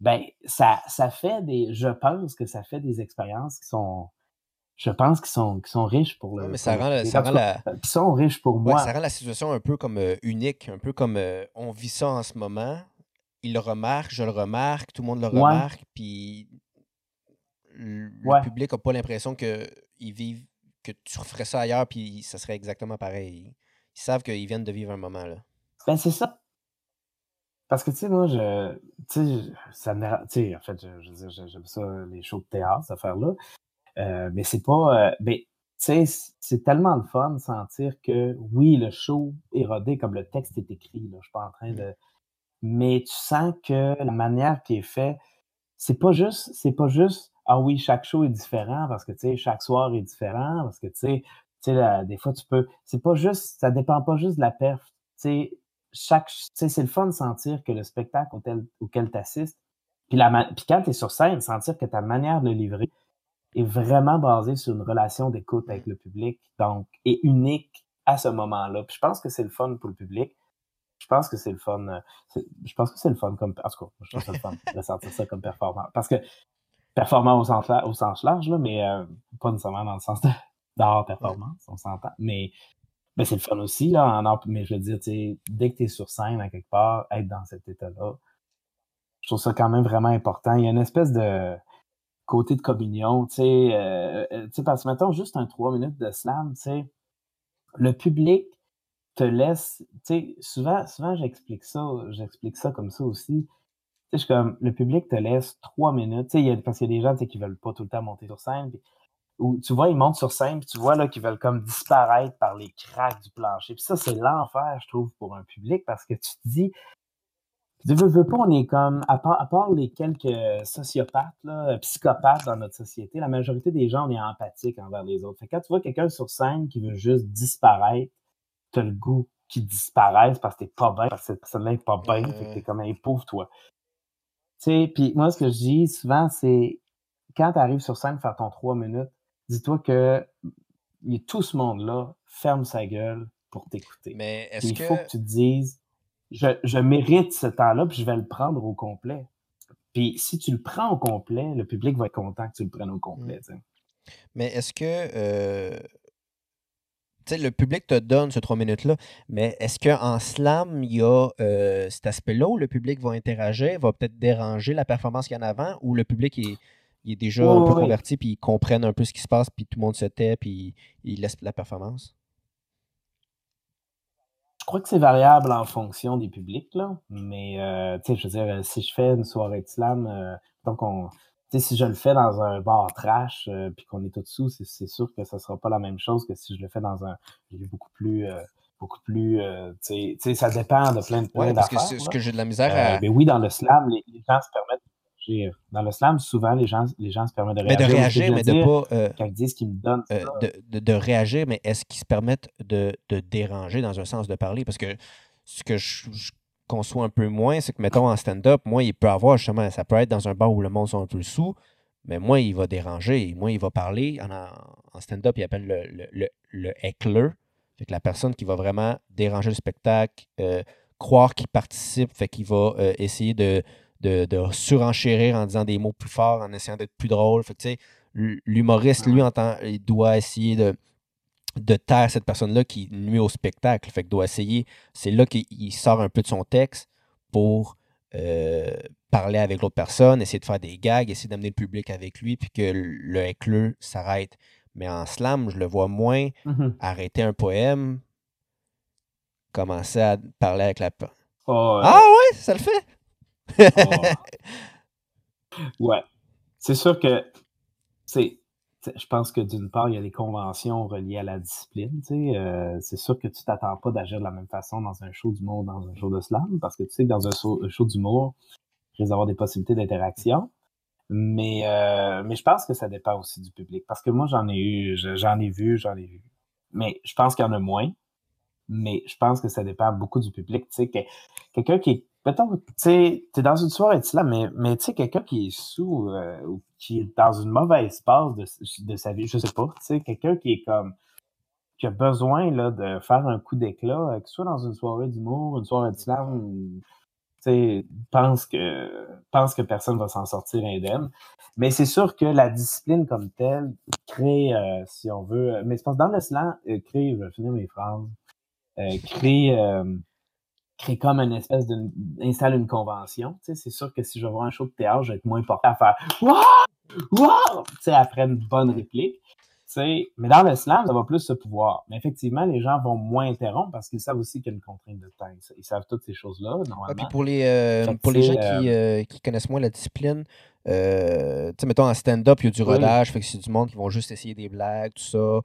Ben, ça, ça fait des, je pense que ça fait des expériences qui sont, je pense qu'ils sont, qui sont riches pour le. mais ça rend, ça rend la... Qui sont riches pour moi. ça rend la situation un peu comme euh, unique, un peu comme euh, on vit ça en ce moment, il le remarque, je le remarque, tout le monde le remarque, puis le public n'a pas l'impression que vivent, que tu referais ça ailleurs, puis ça serait exactement pareil. Ils savent qu'ils viennent de vivre un moment là. Ben c'est ça. Parce que tu sais, moi, je. Tu sais, ça me. Tu sais, en fait, j'aime ça, les shows de théâtre, cette affaire-là. Euh, mais c'est pas. Euh, mais tu sais, c'est tellement le fun de sentir que oui, le show est rodé comme le texte est écrit. Là. Je suis pas en train de mais tu sens que la manière qui est fait, c'est pas juste, c'est pas juste, ah oui, chaque show est différent parce que, tu sais, chaque soir est différent parce que, tu sais, tu sais, des fois, tu peux, c'est pas juste, ça dépend pas juste de la perf. Tu sais, chaque, c'est le fun de sentir que le spectacle auquel, auquel tu assistes, puis, la, puis quand tu es sur scène, sentir que ta manière de livrer est vraiment basée sur une relation d'écoute avec le public, donc, est unique à ce moment-là. Puis je pense que c'est le fun pour le public je pense que c'est le fun. Euh, je pense que c'est le fun comme. En tout cas, je trouve ça le fun de sentir ça comme performant. Parce que performant au sens, au sens large, là, mais euh, pas nécessairement dans le sens d'art performance, on s'entend. Mais, mais c'est le fun aussi, là, mais je veux dire, dès que tu es sur scène à quelque part, être dans cet état-là, je trouve ça quand même vraiment important. Il y a une espèce de côté de communion, tu sais, euh, parce que mettons juste un trois minutes de slam, tu sais, le public te laisse, tu sais, souvent, souvent j'explique ça, j'explique ça comme ça aussi. Tu sais, comme, le public te laisse trois minutes, tu sais, parce qu'il y a des gens, qui veulent pas tout le temps monter sur scène, ou tu vois, ils montent sur scène, puis tu vois, là, qu'ils veulent comme disparaître par les cracks du plancher. Puis ça, c'est l'enfer, je trouve, pour un public, parce que tu te dis, tu veux, veux pas, on est comme, à part, à part les quelques sociopathes, là, psychopathes dans notre société, la majorité des gens, on est empathique envers les autres. Fait que quand tu vois quelqu'un sur scène qui veut juste disparaître, t'as le goût qu'ils disparaissent parce que t'es pas bien, parce que cette personne-là est pas bien, fait que t'es comme un pauvre toi. Tu sais, puis moi, ce que je dis souvent, c'est quand tu arrives sur scène faire ton trois minutes, dis-toi que tout ce monde-là ferme sa gueule pour t'écouter. Mais est-ce Il faut que tu te dises, je, je mérite ce temps-là, puis je vais le prendre au complet. Puis si tu le prends au complet, le public va être content que tu le prennes au complet. Mmh. Mais est-ce que euh, le public te donne ces trois minutes-là, mais est-ce qu'en slam, il y a euh, cet aspect-là où le public va interagir, va peut-être déranger la performance qu'il y en a avant, ou le public est, est déjà un peu converti, puis ils comprennent un peu ce qui se passe, puis tout le monde se tait, puis ils laissent la performance? Je crois que c'est variable en fonction des publics, là. Mais, euh, tu sais, je veux dire, si je fais une soirée de slam, euh, donc on si je le fais dans un bar trash euh, puis qu'on est tout dessous, c'est sûr que ça sera pas la même chose que si je le fais dans un lieu beaucoup plus euh, beaucoup plus euh, tu sais ça dépend de plein de plein parce que ce que j'ai de la misère à... mais oui dans le slam les, gens se permettent réagir. dans le slam souvent les gens les gens se permettent de réagir mais de réagir mais de pas quand ils disent qu'ils me donnent de, de, réagir mais est-ce qu'ils se permettent de, de déranger dans un sens de parler? Parce que ce que je qu'on soit un peu moins, c'est que, mettons, en stand-up, moi, il peut avoir justement, ça peut être dans un bar où le monde sont un peu sous, mais moi, il va déranger, moi, il va parler. En, stand-up, il appelle le, le, le, heckler. Fait que la personne qui va vraiment déranger le spectacle, euh, croire qu'il participe, fait qu'il va euh, essayer de, de, surenchérir en disant des mots plus forts, en essayant d'être plus drôle. Fait que, l'humoriste, lui, il doit essayer de, de taire cette personne-là qui nuit au spectacle. Fait que doit essayer, c'est là qu'il sort un peu de son texte pour euh, parler avec l'autre personne, essayer de faire des gags, essayer d'amener le public avec lui, puis que le écleux s'arrête. Mais en slam, je le vois moins mm-hmm. arrêter un poème, commencer à parler avec la... Oh, ah ouais, ça le fait! Oh. ouais. C'est sûr que c'est je pense que d'une part, il y a des conventions reliées à la discipline. Euh, c'est sûr que tu t'attends pas d'agir de la même façon dans un show d'humour, dans un show de slam, parce que tu sais que dans un show, d'humour, il risque d'avoir des possibilités d'interaction. Mais, euh, mais je pense que ça dépend aussi du public. Parce que moi, j'en ai eu, j'en ai vu, j'en ai vu. Mais je pense qu'il y en a moins. Mais je pense que ça dépend beaucoup du public. Tu sais, quelqu'un qui est mettons, tu sais, t'es dans une soirée de là, mais, mais tu sais, quelqu'un qui est sous euh, ou qui est dans une mauvaise passe de, de sa vie, je sais pas, tu sais, quelqu'un qui est comme qui a besoin là, de faire un coup d'éclat, euh, que ce soit dans une soirée d'humour, une soirée de slam, tu sais, pense que pense que personne va s'en sortir indemne. Mais c'est sûr que la discipline comme telle crée, euh, si on veut, mais je pense dans le slam, crée, je vais finir mes phrases, crée crée comme une espèce installe une convention. Tu sais, c'est sûr que si je vais voir un show de théâtre, je vais être moins porté à faire Waouh! Waouh! Tu sais, après une bonne réplique. Tu sais, mais dans le slam, ça va plus ce pouvoir. Mais effectivement, les gens vont moins interrompre parce qu'ils savent aussi qu'il y a une contrainte de temps. Ils savent toutes ces choses-là, normalement. puis pour les, euh, pour les gens qui, euh, euh, qui, connaissent moins la discipline, tu sais, mettons en stand-up, il y a du rodage, fait que c'est du monde qui vont juste essayer des blagues, tout ça.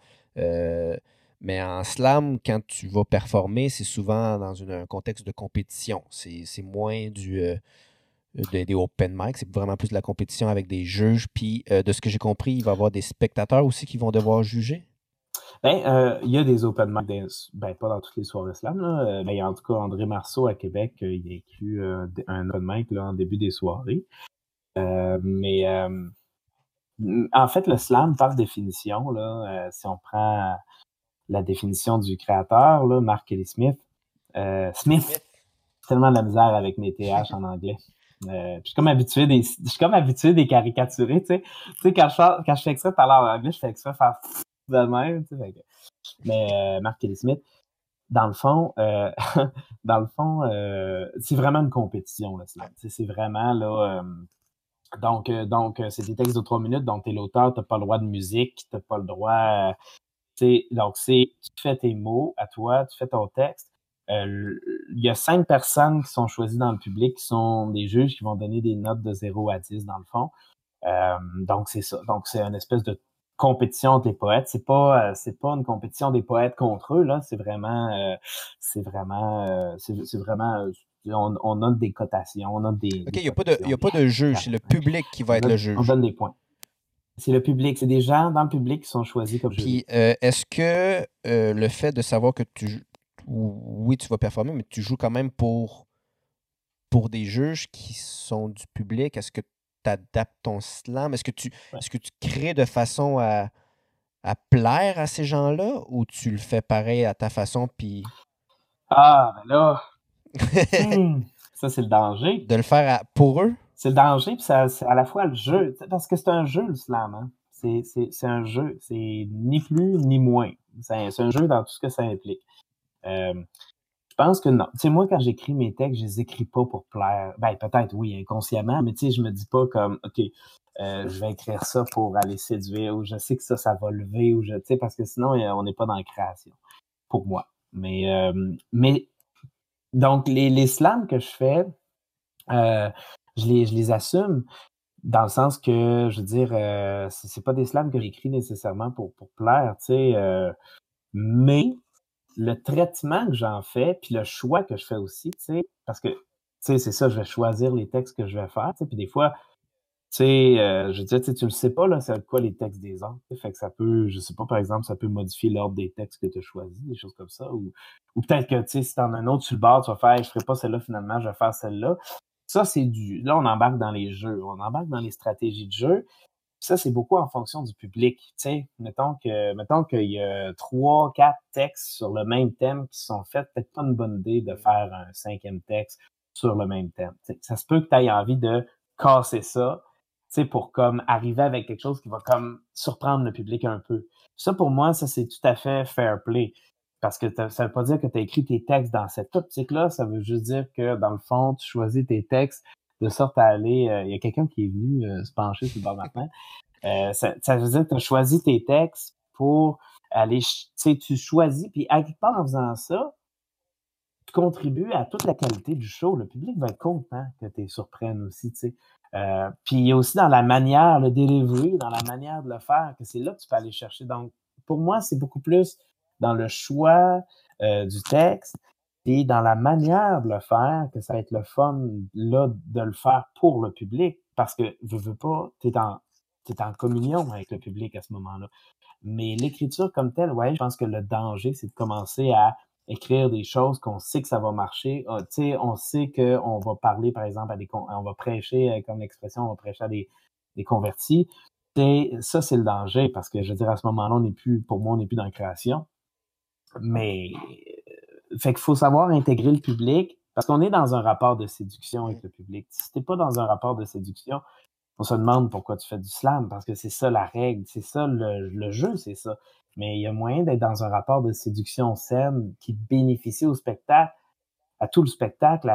Mais en slam, quand tu vas performer, c'est souvent dans un contexte de compétition. C'est moins du, euh, des open mic, c'est vraiment plus de la compétition avec des juges. Puis, euh, de ce que j'ai compris, il va y avoir des spectateurs aussi qui vont devoir juger? Ben, euh, il y a des open mic, ben, pas dans toutes les soirées slam. Là. En tout cas André Marceau à Québec, il a inclus un open mic là, en début des soirées. mais en fait, le slam, par définition, là, si on prend la définition du créateur, là, Mark Kelly Smith. Euh, Smith, tellement de la misère avec mes TH en anglais. Euh, je suis comme habitué des, je suis comme habitué des caricaturés, tu sais. Tu sais, quand je, quand je fais exprès parler en anglais, je fais exprès de faire de même, tu sais. Mais euh, Mark Kelly Smith, dans le fond, euh, dans le fond, euh, c'est vraiment une compétition, là, c'est vraiment, là, euh, donc, donc c'est des textes de trois minutes, donc t'es l'auteur, t'as pas le droit de musique, t'as pas le droit donc, c'est tu fais tes mots à toi, tu fais ton texte. Euh, il y a cinq personnes qui sont choisies dans le public, qui sont des juges qui vont donner des notes de 0 à 10 dans le fond. Euh, donc, c'est ça. Donc, c'est une espèce de compétition des poètes. C'est pas, euh, c'est pas une compétition des poètes contre eux, là. C'est vraiment, c'est vraiment, c'est vraiment, on, on, a des cotations, on a des. OK, il n'y a, pas de, y a pas de juge, c'est le public qui va être le juge. On donne des points. C'est le public, c'est des gens dans le public qui sont choisis comme Puis, euh, est-ce que euh, le fait de savoir que tu. Oui, tu vas performer, mais tu joues quand même pour, pour des juges qui sont du public, est-ce que tu adaptes ton slam? Est-ce que, tu, est-ce que tu crées de façon à, à plaire à ces gens-là ou tu le fais pareil à ta façon? Puis. Ah, ben là. Hmm, ça, c'est le danger. De le faire pour eux? C'est le danger, puis c'est à la fois le jeu, parce que c'est un jeu, le slam. Hein? C'est un jeu, c'est ni plus ni moins. C'est un jeu dans tout ce que ça implique. Euh, je pense que non. Tu sais, moi, quand j'écris mes textes, je les écris pas pour plaire. Ben, peut-être, oui, inconsciemment, mais tu sais, je me dis pas comme, OK, euh, je vais écrire ça pour aller séduire, ou je sais que ça, ça va lever, ou je, tu sais, parce que sinon, on n'est pas dans la création, pour moi. Mais, euh, mais donc, les, les slams que je fais, euh, je, les, je les assume dans le sens que, je veux dire, euh, c'est pas des slams que j'écris nécessairement pour, pour plaire, tu sais, euh, mais le traitement que j'en fais, puis le choix que je fais aussi, tu sais, parce que, tu sais, c'est ça, je vais choisir les textes que je vais faire, tu sais, puis des fois, tu sais, euh, je veux dire, tu le sais pas, là, c'est quoi les textes des autres, fait que ça peut, je sais pas, par exemple, ça peut modifier l'ordre des textes que tu as choisis, des choses comme ça, ou, ou peut-être que, tu sais, si t'en as un autre sur le bord, tu vas faire, je ferai pas celle-là, finalement, je vais faire celle-là. Ça, c'est du, là, on embarque dans les jeux, on embarque dans les stratégies de jeu, ça, c'est beaucoup en fonction du public. Tu sais, mettons que, mettons qu'il y a trois, quatre textes sur le même thème qui sont faits, peut-être pas une bonne idée de faire un cinquième texte sur le même thème. ça se peut que tu aies envie de casser ça, pour comme arriver avec quelque chose qui va comme surprendre le public un peu. Ça, pour moi, ça, c'est tout à fait fair play. Parce que ça veut pas dire que tu as écrit tes textes dans cette optique-là, ça veut juste dire que, dans le fond, tu choisis tes textes de sorte à aller. Euh, il y a quelqu'un qui est venu euh, se pencher sur le bord maintenant. Euh, ça, ça, veut dire que tu as choisi tes textes pour aller. Tu sais, tu choisis, puis à en faisant ça, tu contribues à toute la qualité du show. Le public va être content que tu es surprennes aussi, tu sais. Euh, puis il y a aussi dans la manière, le delivery, dans la manière de le faire, que c'est là que tu peux aller chercher. Donc, pour moi, c'est beaucoup plus dans le choix euh, du texte, et dans la manière de le faire, que ça va être le fun là de le faire pour le public, parce que je veux pas, tu es en, es en communion avec le public à ce moment-là. Mais l'écriture comme telle, ouais, je pense que le danger, c'est de commencer à écrire des choses qu'on sait que ça va marcher. Ah, on sait qu'on va parler, par exemple, à des on va prêcher, euh, comme l'expression, on va prêcher à des, des convertis. Ça, c'est le danger, parce que je veux dire, à ce moment-là, on n'est plus, pour moi, on n'est plus dans la création. Mais fait qu'il faut savoir intégrer le public parce qu'on est dans un rapport de séduction avec le public. Si t'es pas dans un rapport de séduction, on se demande pourquoi tu fais du slam parce que c'est ça la règle, c'est ça le, jeu, c'est ça. Mais il y a moyen d'être dans un rapport de séduction saine qui bénéficie au spectacle, à tout le spectacle,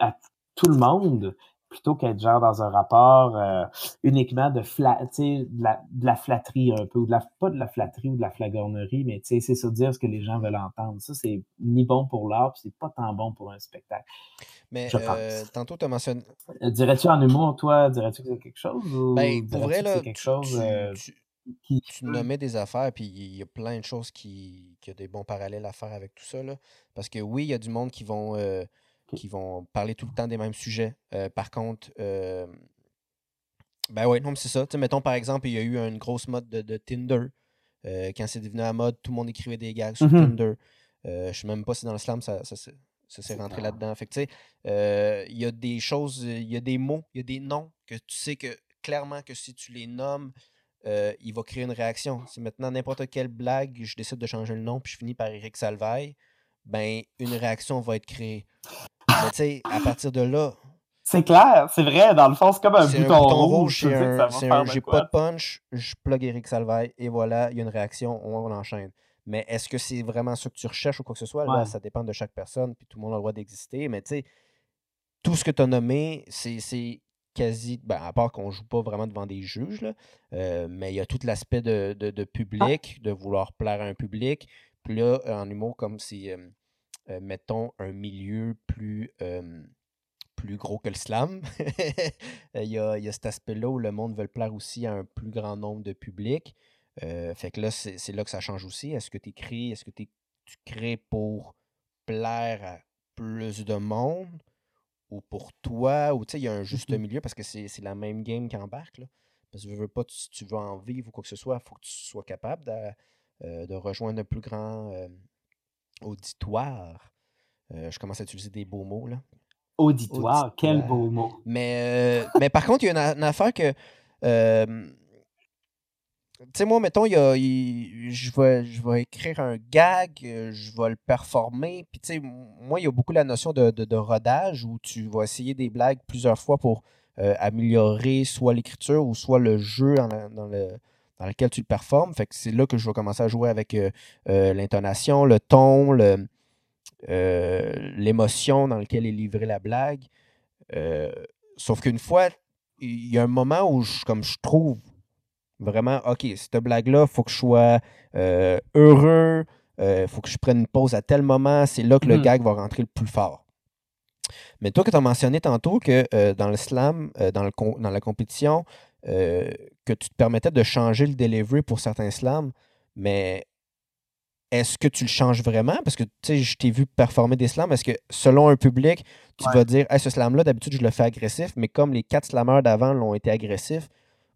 à tout le monde, plutôt qu'être genre dans un rapport euh, uniquement de, fla de, la, de la flatterie un peu, ou de la, pas de la flatterie ou de la flagornerie, mais c'est se dire ce que les gens veulent entendre. Ça, c'est ni bon pour l'art, c'est pas tant bon pour un spectacle. Mais euh, tantôt, tu as mentionné. Euh, dirais-tu en humour, toi, dirais-tu que c'est quelque chose? Ou ben, pour vrai, là, quelque chose, tu, qui... tu nommais des affaires, puis il y a plein de choses qui, qui ont des bons parallèles à faire avec tout ça. Là. Parce que oui, il y a du monde qui vont qui vont parler tout le temps des mêmes sujets. Euh, par contre, euh, ben ouais, non, c'est ça. mettons par exemple, il y a eu une grosse mode de, Tinder. Euh, quand c'est devenu à mode, tout le monde écrivait des gags sur mm-hmm. Tinder. je ne sais même pas si dans le slam ça, ça, s'est rentré là-dedans. Fait tu sais, il y a des choses, il y a des mots, il y a des noms que tu sais que clairement que si tu les nommes, il va créer une réaction. Si maintenant n'importe quelle blague, je décide de changer le nom puis je finis par Eric Salvaille, ben une réaction va être créée. Mais tu sais, à partir de là. C'est clair, c'est vrai. Dans le fond, c'est comme un bouton, rouge. c'est un, j'ai pas de punch, je plug Eric Salvaille et voilà, il y a une réaction, on, on enchaîne. Mais est-ce que c'est vraiment ce que tu recherches ou quoi que ce soit? Là, ça dépend de chaque personne, puis tout le monde a le droit d'exister. Mais tu sais, tout ce que tu as nommé, c'est quasi. Ben, à part qu'on joue pas vraiment devant des juges, là, euh, mais il y a tout l'aspect de, de, de, public, de vouloir plaire à un public. Puis là, en humour, comme si. Euh, euh, mettons, un milieu plus, plus gros que le slam. il, y a, il, y a, cet aspect-là où le monde veut plaire aussi à un plus grand nombre de publics. Euh, fait que là, c'est là que ça change aussi. Est-ce que tu écris, est-ce que tu crées pour plaire à plus de monde ou pour toi, ou tu sais, il y a un juste mm-hmm. milieu parce que c'est la même game qui embarque. Là. Parce que je veux pas, si tu veux en vivre ou quoi que ce soit, il faut que tu sois capable de, euh, de rejoindre un plus grand, auditoire. Euh, je commence à utiliser des beaux mots, là. Auditoire, quel beau mot. Mais, euh, mais par contre, il y a une, affaire que. Euh, tu sais, moi, mettons, y a, je, vais, je vais écrire un gag, je vais le performer. Puis, tu sais, moi, il y a beaucoup la notion de, de, rodage où tu vas essayer des blagues plusieurs fois pour améliorer soit l'écriture ou soit le jeu dans, le, dans lequel tu le performes. Fait que c'est là que je vais commencer à jouer avec l'intonation, le ton, l'émotion dans laquelle est livrée la blague. sauf qu'une fois, il y a un moment où je, comme je trouve vraiment, OK, cette blague-là, il faut que je sois heureux, il faut que je prenne une pause à tel moment, c'est là que le mmh gag va rentrer le plus fort. Mais toi, que tu as mentionné tantôt que euh, dans le slam, euh, dans, le dans la compétition, euh, que tu te permettais de changer le delivery pour certains slams, mais est-ce que tu le changes vraiment? Parce que tu sais, je t'ai vu performer des slams. Est-ce que selon un public, tu vas dire ce slam-là, d'habitude, je le fais agressif, mais comme les quatre slammers d'avant l'ont été agressifs,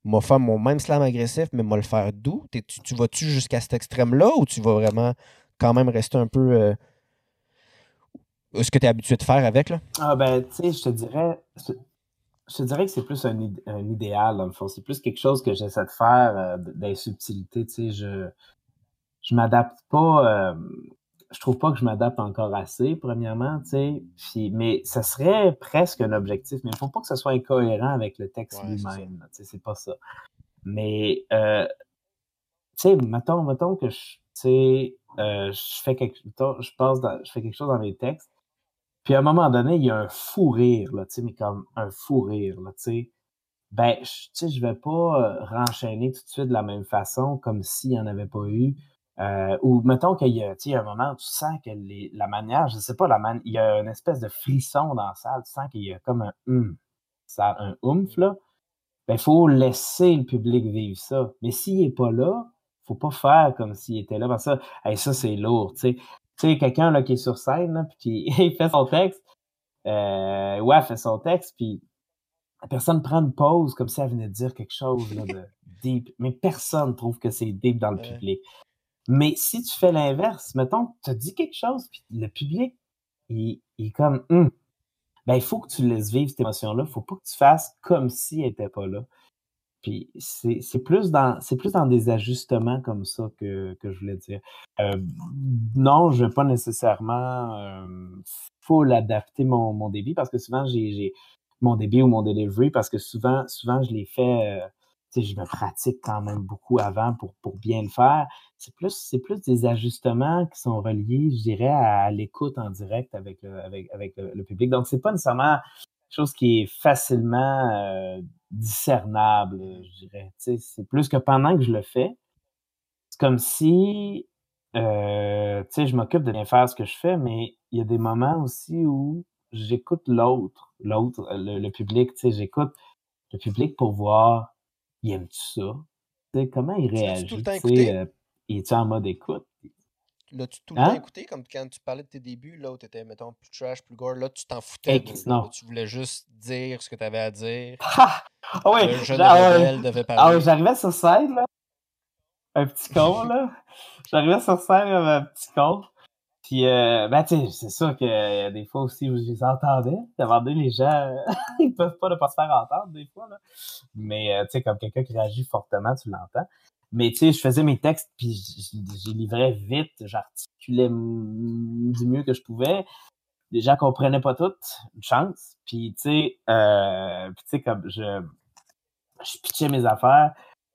moi faire mon même slam agressif, mais moi le faire doux. Tu, tu vas-tu jusqu'à cet extrême-là ou tu vas vraiment quand même rester un peu ce que tu es habitué de faire avec? Là? Ah ben, tu sais, je te dirais. Je te dirais que c'est plus un, idéal, dans le fond. C'est plus quelque chose que j'essaie de faire euh, des subtilités. Tu sais, je, je m'adapte pas. Euh, je trouve pas que je m'adapte encore assez, premièrement, tu sais. mais ça serait presque un objectif, mais il faut pas que ce soit incohérent avec le texte lui-même. Tu sais, c'est pas ça. Mais, euh, tu sais, mettons, mettons que je, tu sais, euh, je fais quelque, je passe je fais quelque chose dans mes textes, puis à un moment donné, il y a un fou rire, là, tu sais, mais comme un fou rire, là, tu sais. Ben, tu sais, je vais pas euh, renchaîner tout de suite de la même façon, comme s'il n'y en avait pas eu. Euh, ou mettons qu'il y a, tu sais, un moment où tu sens que la manière, je sais pas, la man, il y a une espèce de frisson dans la salle, tu sens qu'il y a comme un hum, ça, un oomph, là. Ben, il faut laisser le public vivre ça. Mais s'il est pas là, faut pas faire comme s'il était là. Parce que ça, ça c'est lourd, sais tu sais, quelqu'un là, qui est sur scène, là, puis il fait son texte, euh, ouais, fait son texte, puis la personne prend une pause comme si elle venait de dire quelque chose là, de deep. Mais personne trouve que c'est deep dans le public. Mais si tu fais l'inverse, mettons, tu as dit quelque chose, puis le public, il, il est comme, hum, ben, il faut que tu laisses vivre cette émotion-là. Il faut pas que tu fasses comme s'il n'était pas là. Puis c'est plus dans plus dans des ajustements comme ça que, que je voulais dire. Euh, non, je ne vais pas nécessairement euh, full adapter mon, mon débit parce que souvent j'ai mon débit ou mon delivery parce que souvent, souvent je les fais, euh, je me pratique quand même beaucoup avant pour, pour bien le faire. C'est plus, plus des ajustements qui sont reliés, je dirais, à, l'écoute en direct avec le, avec, avec le, public. Donc, c'est pas nécessairement quelque chose qui est facilement euh, discernable, je dirais. C'est plus que pendant que je le fais, c'est comme si euh, je m'occupe de bien faire ce que je fais, mais il y a des moments aussi où j'écoute l'autre, l'autre, le, public, j'écoute le public pour voir, il aime-tu ça? comment il réagit? Euh, il est en mode écoute? L'as-tu tout le temps hein? écouté, comme quand tu parlais de tes débuts, là où tu étais, mettons, plus trash, plus gore, là, tu t'en foutais. non. tu voulais juste dire ce que tu avais à dire. Ah oui, le jeune rebelle devait ah parler. Ah j'arrivais sur scène, là, un petit con, là. j'arrivais sur scène avec un petit con. Puis, euh, ben, tu sais, c'est sûr qu'il y a des fois aussi où je les entendais. D'abord, les gens, ils peuvent pas ne pas se faire entendre, des fois, là. Mais, euh, tu sais, comme quelqu'un qui réagit fortement, tu l'entends. Mais tu sais, je faisais mes textes, puis j'y livrais vite, j'articulais du mieux que je pouvais. Les gens comprenaient pas tout, une chance. Puis tu sais, euh, tu sais comme je, je pitchais mes affaires,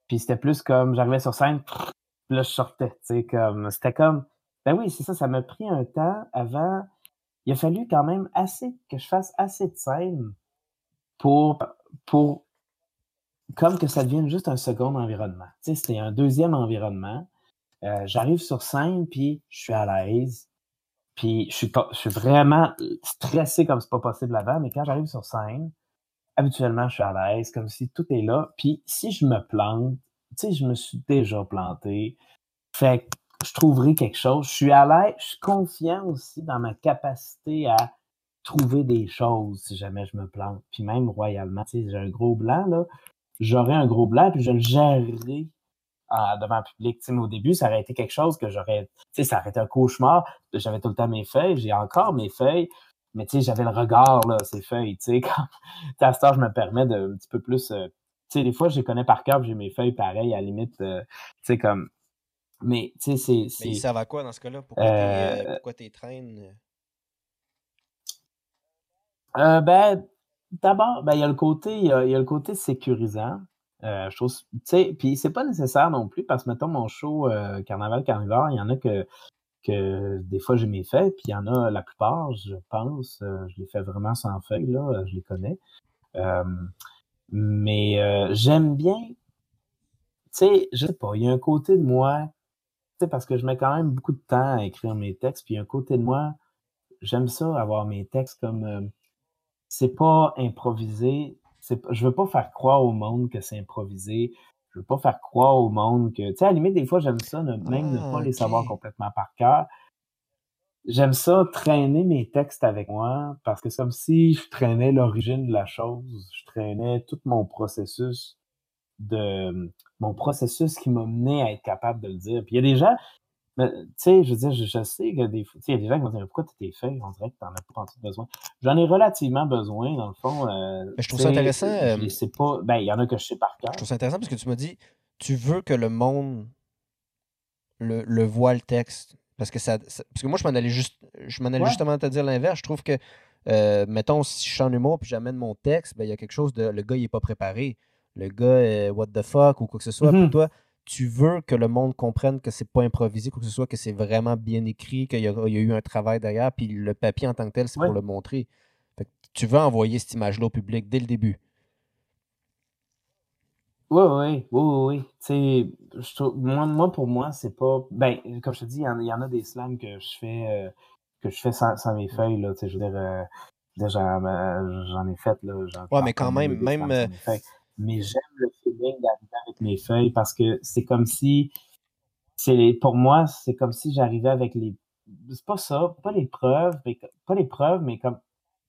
puis c'était plus comme j'arrivais sur scène, puis là je sortais. Tu sais comme c'était comme, ben oui, c'est ça, ça m'a pris un temps avant. Il a fallu quand même assez que je fasse assez de scènes pour pour comme que ça devienne juste un second environnement. Tu sais, c'était un deuxième environnement. Euh, j'arrive sur scène, puis je suis à l'aise. Puis je suis, je suis vraiment stressé comme c'est pas possible avant, mais quand j'arrive sur scène, habituellement, je suis à l'aise, comme si tout est là. Puis si je me plante, tu sais, je me suis déjà planté. Fait que je trouverai quelque chose. Je suis à l'aise, je suis confiant aussi dans ma capacité à trouver des choses si jamais je me plante. Puis même royalement, tu sais, j'ai un gros blanc, là j'aurais un gros blanc, puis je le gérerais devant le public. mais au début, ça aurait été quelque chose que j'aurais. Ça aurait été un cauchemar. J'avais tout le temps mes feuilles, j'ai encore mes feuilles, mais j'avais le regard, là, ces feuilles. Quand, à ce je me permets de un petit peu plus. Euh, sais, des fois, je les connais par cœur, j'ai mes feuilles pareilles, à la limite, euh, tu sais, comme. Mais, tu sais, c'est. Mais ils servent à quoi dans ce cas-là? Pourquoi euh, tu traînes? ben, D'abord, ben, il y a le côté, il y a, le côté sécurisant. Euh, sais, puis c'est pas nécessaire non plus parce que, mettons, mon show Carnaval Carnivore, il y en a que, que des fois j'ai mes feuilles, puis il y en a la plupart, je pense, je les fais vraiment sans feuilles, là, je les connais. mais j'aime bien, tu sais, je sais pas, il y a un côté de moi, tu sais, parce que je mets quand même beaucoup de temps à écrire mes textes, puis il y a un côté de moi, j'aime ça, avoir mes textes comme c'est pas improvisé. Je veux pas faire croire au monde que c'est improvisé. Je veux pas faire croire au monde que. Tu sais, à la limite, des fois, j'aime ça, même ne pas ah, les savoir complètement par cœur. J'aime ça traîner mes textes avec moi parce que c'est comme si je traînais l'origine de la chose, je traînais tout mon processus de mon processus qui m'a mené à être capable de le dire. Puis il y a des gens, mais, tu sais, je veux dire, je, sais que des il y a des gens qui vont dire pourquoi tu t'es fait? On dirait que tu n'en as pas besoin. J'en ai relativement besoin, dans le fond. Euh, je trouve ça intéressant. Sais pas. Ben, il y en a que je sais par cœur. Je trouve ça intéressant parce que tu m'as dit tu veux que le monde le, le voit le texte. Parce que ça, parce que moi, je m'en allais juste je m'en allais justement te dire l'inverse. Je trouve que euh, mettons, si je suis en humour puis j'amène mon texte, ben, il y a quelque chose de. Le gars, il n'est pas préparé. Le gars, euh, what the fuck ou quoi que ce soit. Pour mm-hmm. toi, tu veux que le monde comprenne que c'est pas improvisé, quoi que ce soit, que c'est vraiment bien écrit, qu'il y, a eu un travail derrière, puis le papier en tant que tel, c'est pour le montrer. tu veux envoyer cette image-là au public dès le début. Oui, oui, oui, oui. moi, moi, pour moi, c'est pas. Ben, comme je te dis, il y, en a des slams que je fais euh, que je fais sans, mes feuilles. Là, je veux dire, euh, j'en ai fait. Là, ouais, mais quand même, même. Mais j'aime le feeling d'arriver avec mes feuilles parce que c'est comme si, c'est pour moi, c'est comme si j'arrivais avec les, c'est pas ça, pas les preuves, mais pas les preuves, mais comme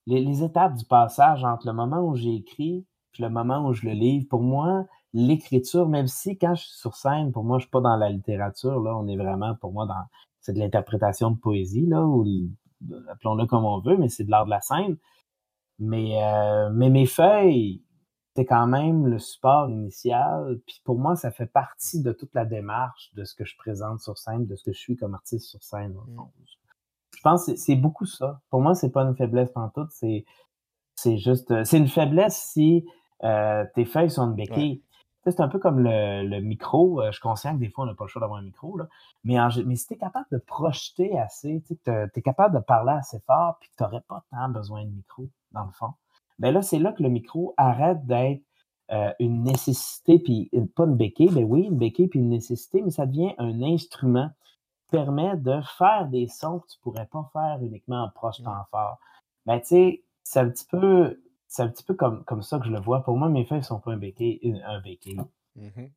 les, étapes du passage entre le moment où j'ai écrit et le moment où je le livre. Pour moi, l'écriture, même si quand je suis sur scène, pour moi, je suis pas dans la littérature, là, on est vraiment, pour moi, dans, c'est de l'interprétation de poésie, là, ou appelons-le comme on veut, mais c'est de l'art de la scène. Mais, euh, mais mes feuilles, c'est quand même le support initial. Puis pour moi, ça fait partie de toute la démarche de ce que je présente sur scène, de ce que je suis comme artiste sur scène. Mmh. Je pense que c'est beaucoup ça. Pour moi, c'est pas une faiblesse tout. c'est c'est juste euh, c'est une faiblesse si euh, tes feuilles sont une béquille. C'est un peu comme le, micro. Euh, je suis conscient que des fois, on n'a pas le choix d'avoir un micro, là. Mais, mais si tu es capable de projeter assez, tu es capable de parler assez fort, puis tu n'aurais pas tant besoin de micro, dans le fond ben là, c'est là que le micro arrête d'être euh, une nécessité, puis pas une béquille, ben oui, une béquille puis une nécessité, mais ça devient un instrument qui permet de faire des sons que tu pourrais pas faire uniquement en projetant mmh. fort. Ben, tu sais, c'est un petit peu, c'est un petit peu comme, comme ça que je le vois. Pour moi, mes feuilles sont pas un béquille, un béquille. Mmh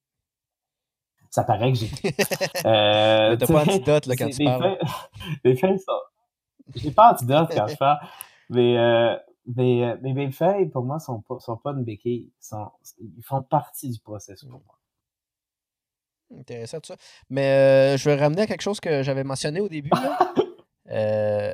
ça paraît que j'ai. euh, t'as pas antidote là, quand tu parles. mes feuilles sont. J'ai pas antidote quand je parle. Mais euh, mais, euh, mais mes feuilles, pour moi, sont pas, sont pas une béquille. Sont, ils font partie du processus pour moi. Intéressant tout ça. Mais euh, je vais ramener à quelque chose que j'avais mentionné au début. Euh,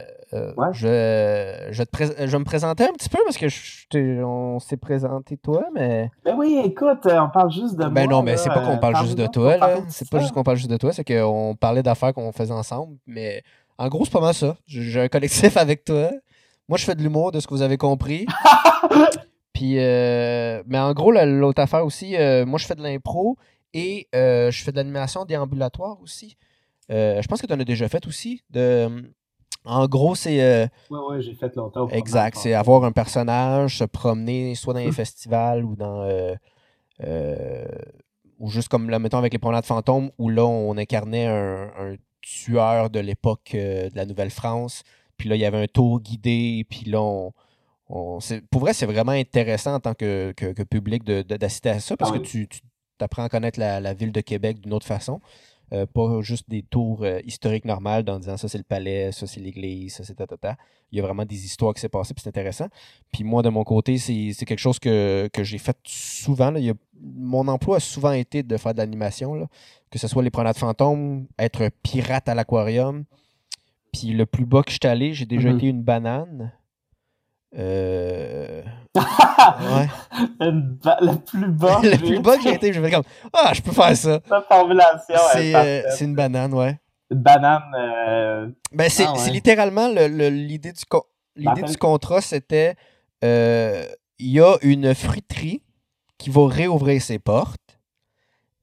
je, je, te je vais me présenter un petit peu parce que je, on s'est présenté toi, mais. Ben oui, écoute, on parle juste de Ben non, mais c'est pas qu'on parle juste de toi, C'est pas juste qu'on parle juste de toi, c'est qu'on parlait d'affaires qu'on faisait ensemble. Mais en gros, c'est pas mal ça. J'ai un collectif avec toi. Moi, je fais de l'humour, de ce que vous avez compris. Puis, euh, mais en gros, l'autre affaire aussi, euh, moi, je fais de l'impro et euh, je fais de l'animation déambulatoire aussi. je pense que tu en as déjà fait aussi. De, en gros, c'est. oui, oui, j'ai fait longtemps. Exact. C'est avoir un personnage, se promener soit dans les festivals ou dans. ou juste comme, là, mettons, avec les promenades fantômes, où là, on incarnait un tueur de l'époque de la Nouvelle-France puis là, il y avait un tour guidé. Puis là, on, pour vrai, c'est vraiment intéressant en tant que, public d'assister à ça parce que tu, apprends à connaître la, ville de Québec d'une autre façon. Euh, pas juste des tours euh, historiques normales en disant ça c'est le palais, ça c'est l'église, ça c'est ta, Il y a vraiment des histoires qui s'est passées, puis c'est intéressant. Puis moi, de mon côté, c'est quelque chose que, j'ai fait souvent. mon emploi a souvent été de faire de l'animation, que ce soit les promenades fantômes, être pirate à l'aquarium, puis le plus bas que je suis allé, j'ai déjà mhm. été une banane. Euh... ouais. le plus bas. le plus bas que j'ai été, je vais comme Ah, je peux faire ça. Formulation. C'est une banane, ouais. Une banane. Euh... Ben, c'est ah, littéralement l'idée du, du contrat, c'était euh, il y a une fruiterie qui va réouvrir ses portes.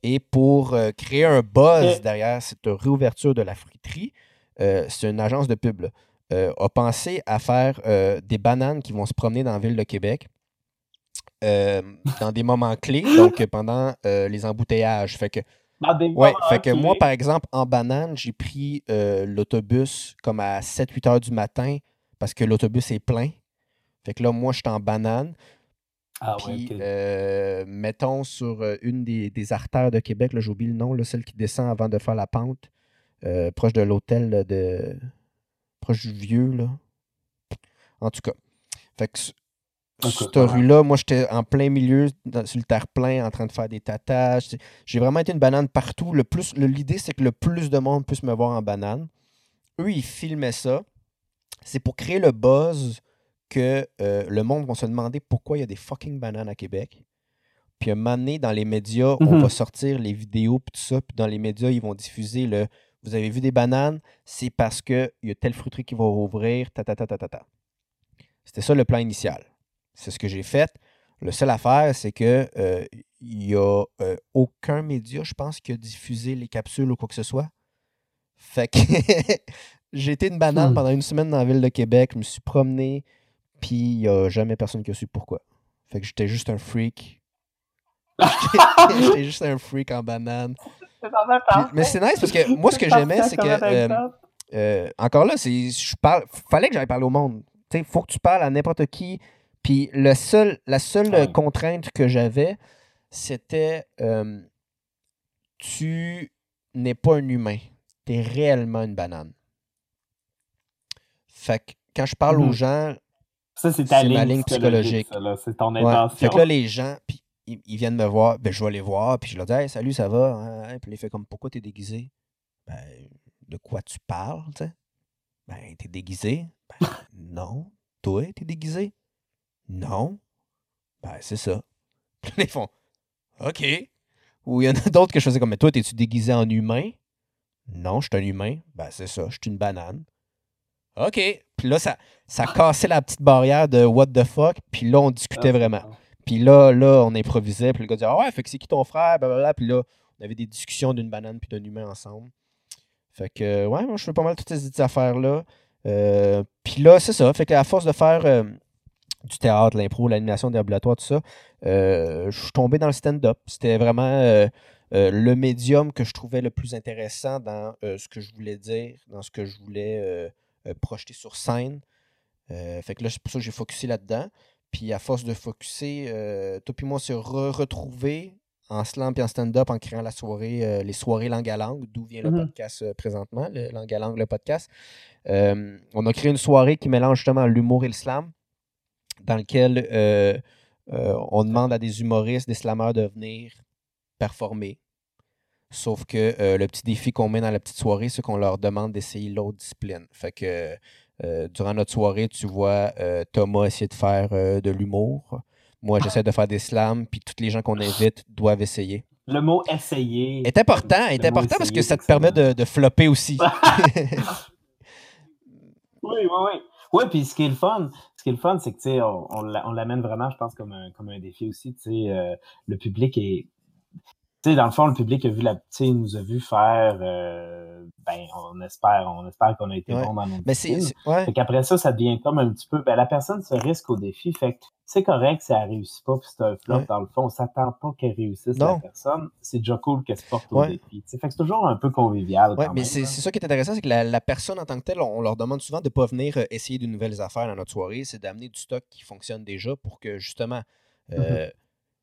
Et pour euh, créer un buzz derrière cette réouverture de la fruiterie, euh, c'est une agence de pub, là, euh, a pensé à faire euh, des bananes qui vont se promener dans la ville de Québec dans des moments clés, donc pendant les embouteillages. Fait que, Dans des ouais, fait que moi, par exemple, en banane, j'ai pris l'autobus comme à 7-8 heures du matin parce que l'autobus est plein. Fait que là, moi, je suis en banane. Ah ouais, Puis, euh, mettons sur une des, des artères de Québec, là, oublié le nom, là, celle qui descend avant de faire la pente, euh, proche de l'hôtel de. proche du vieux, là. En tout cas. Fait que cette rue-là, moi, j'étais en plein milieu, dans- sur le terre-plein, en train de faire des tatages. J'ai vraiment été une banane partout. Le plus, l'idée, c'est que le plus de monde puisse me voir en banane. Eux, ils filmaient ça. C'est pour créer le buzz que euh, le monde va se demander pourquoi il y a des fucking bananes à Québec. Puis un moment donné, dans les médias, on Mhm. va sortir les vidéos puis tout ça. Puis dans les médias, ils vont diffuser le Vous avez vu des bananes, c'est parce qu'il y a telle fruiterie qui va rouvrir, ta ta ta ta ta ta. C'était ça le plan initial. C'est ce que j'ai fait. Le seul affaire, c'est que euh, il n'y a euh, aucun média, je pense, qui a diffusé les capsules ou quoi que ce soit. Fait que j'ai été une banane Hmm. pendant une semaine dans la ville de Québec, je me suis promené, puis il n'y a jamais personne qui a su pourquoi. Fait que j'étais juste un freak. J'étais j'étais juste un freak en banane. Puis- mais c'est nice parce que moi, ce que j'aimais, c'est que. euh, euh, encore là, c'est je parle fallait que j'aille parler au monde. Il faut que tu parles à n'importe qui. Puis le seul, la seule Ouais. contrainte que j'avais, c'était euh, tu n'es pas un humain. Tu es réellement une banane. Fait que quand je parle aux Mhm. gens, Ça, c'est ta c'est ma ligne psychologique. psychologique. ça, là. C'est ton Ouais. intention. Fait que là, les gens, puis ils, ils viennent me voir, ben, je vais les voir, puis je leur dis Hey, salut, ça va Hein? Puis ils font comme Pourquoi t'es déguisé Ben, de quoi tu parles, tu sais Ben, t'es déguisé Ben, non. Toi, t'es déguisé Non. Ben, c'est ça. Puis là, ils font OK. Ou il y en a d'autres que je faisais comme Mais toi, t'es-tu déguisé en humain Non, je suis un humain. Ben, c'est ça, je suis une banane. OK. Puis là, ça, ça cassait la petite barrière de what the fuck. Puis là, on Ah, discutait c'est vraiment. Puis là, là, on improvisait. Puis le gars disait Ah ouais, fait que c'est qui ton frère? Puis là, on avait des discussions d'une banane puis d'un humain ensemble. Fait que, euh, ouais, moi, je fais pas mal toutes ces affaires-là. Euh, puis là, c'est ça. Fait qu'à force de faire euh, du théâtre, l'impro, l'animation déambulatoire, tout ça, je suis tombé dans le stand-up. C'était vraiment le médium que je trouvais le plus intéressant dans ce que je voulais dire, dans ce que je voulais projeter sur scène. Fait que là, c'est pour ça que j'ai focusé là-dedans. Puis à force de focuser, euh, toi puis moi, on s'est re- retrouvés en slam et en stand-up en créant la soirée, euh, les soirées langue à langue, d'où vient le Mhm. podcast euh, présentement, le langue à langue, le podcast. On a créé une soirée qui mélange justement l'humour et le slam, dans lequel on demande à des humoristes, des slammeurs de venir performer. Sauf que le petit défi qu'on met dans la petite soirée, c'est qu'on leur demande d'essayer l'autre discipline. Fait que durant notre soirée, tu vois euh, Thomas essayer de faire euh, de l'humour. Moi, j'essaie de faire des slams, puis tous les gens qu'on invite doivent essayer. Le mot essayer. est important, est important parce que ça te permet de, de flopper aussi. Oui, oui, oui. Oui, puis ce qui est le fun, ce qui est le fun, c'est que tu sais, on, on l'a- on l'amène vraiment, je pense, comme un, comme un défi aussi. Tu sais, euh, le public est. Sais, dans le fond, le public a vu la. Il nous a vu faire. euh, ben, on espère, on espère qu'on a été Ouais. bon dans c'est. disciplines. c'est- Ouais. Fait qu'après ça, ça devient comme un petit peu. Ben, la personne se risque au défi. Fait que c'est correct si elle réussit pas, puis c'est un flop. Ouais. Dans le fond, on s'attend pas qu'elle réussisse Non. la personne. C'est déjà cool qu'elle se porte au défi. Fait que c'est toujours un peu convivial. Ouais, quand mais même, c'est ça qui est intéressant, c'est que la, la personne en tant que telle, on, on leur demande souvent de ne pas venir euh, essayer de nouvelles affaires dans notre soirée, c'est d'amener du stock qui fonctionne déjà pour que justement, euh,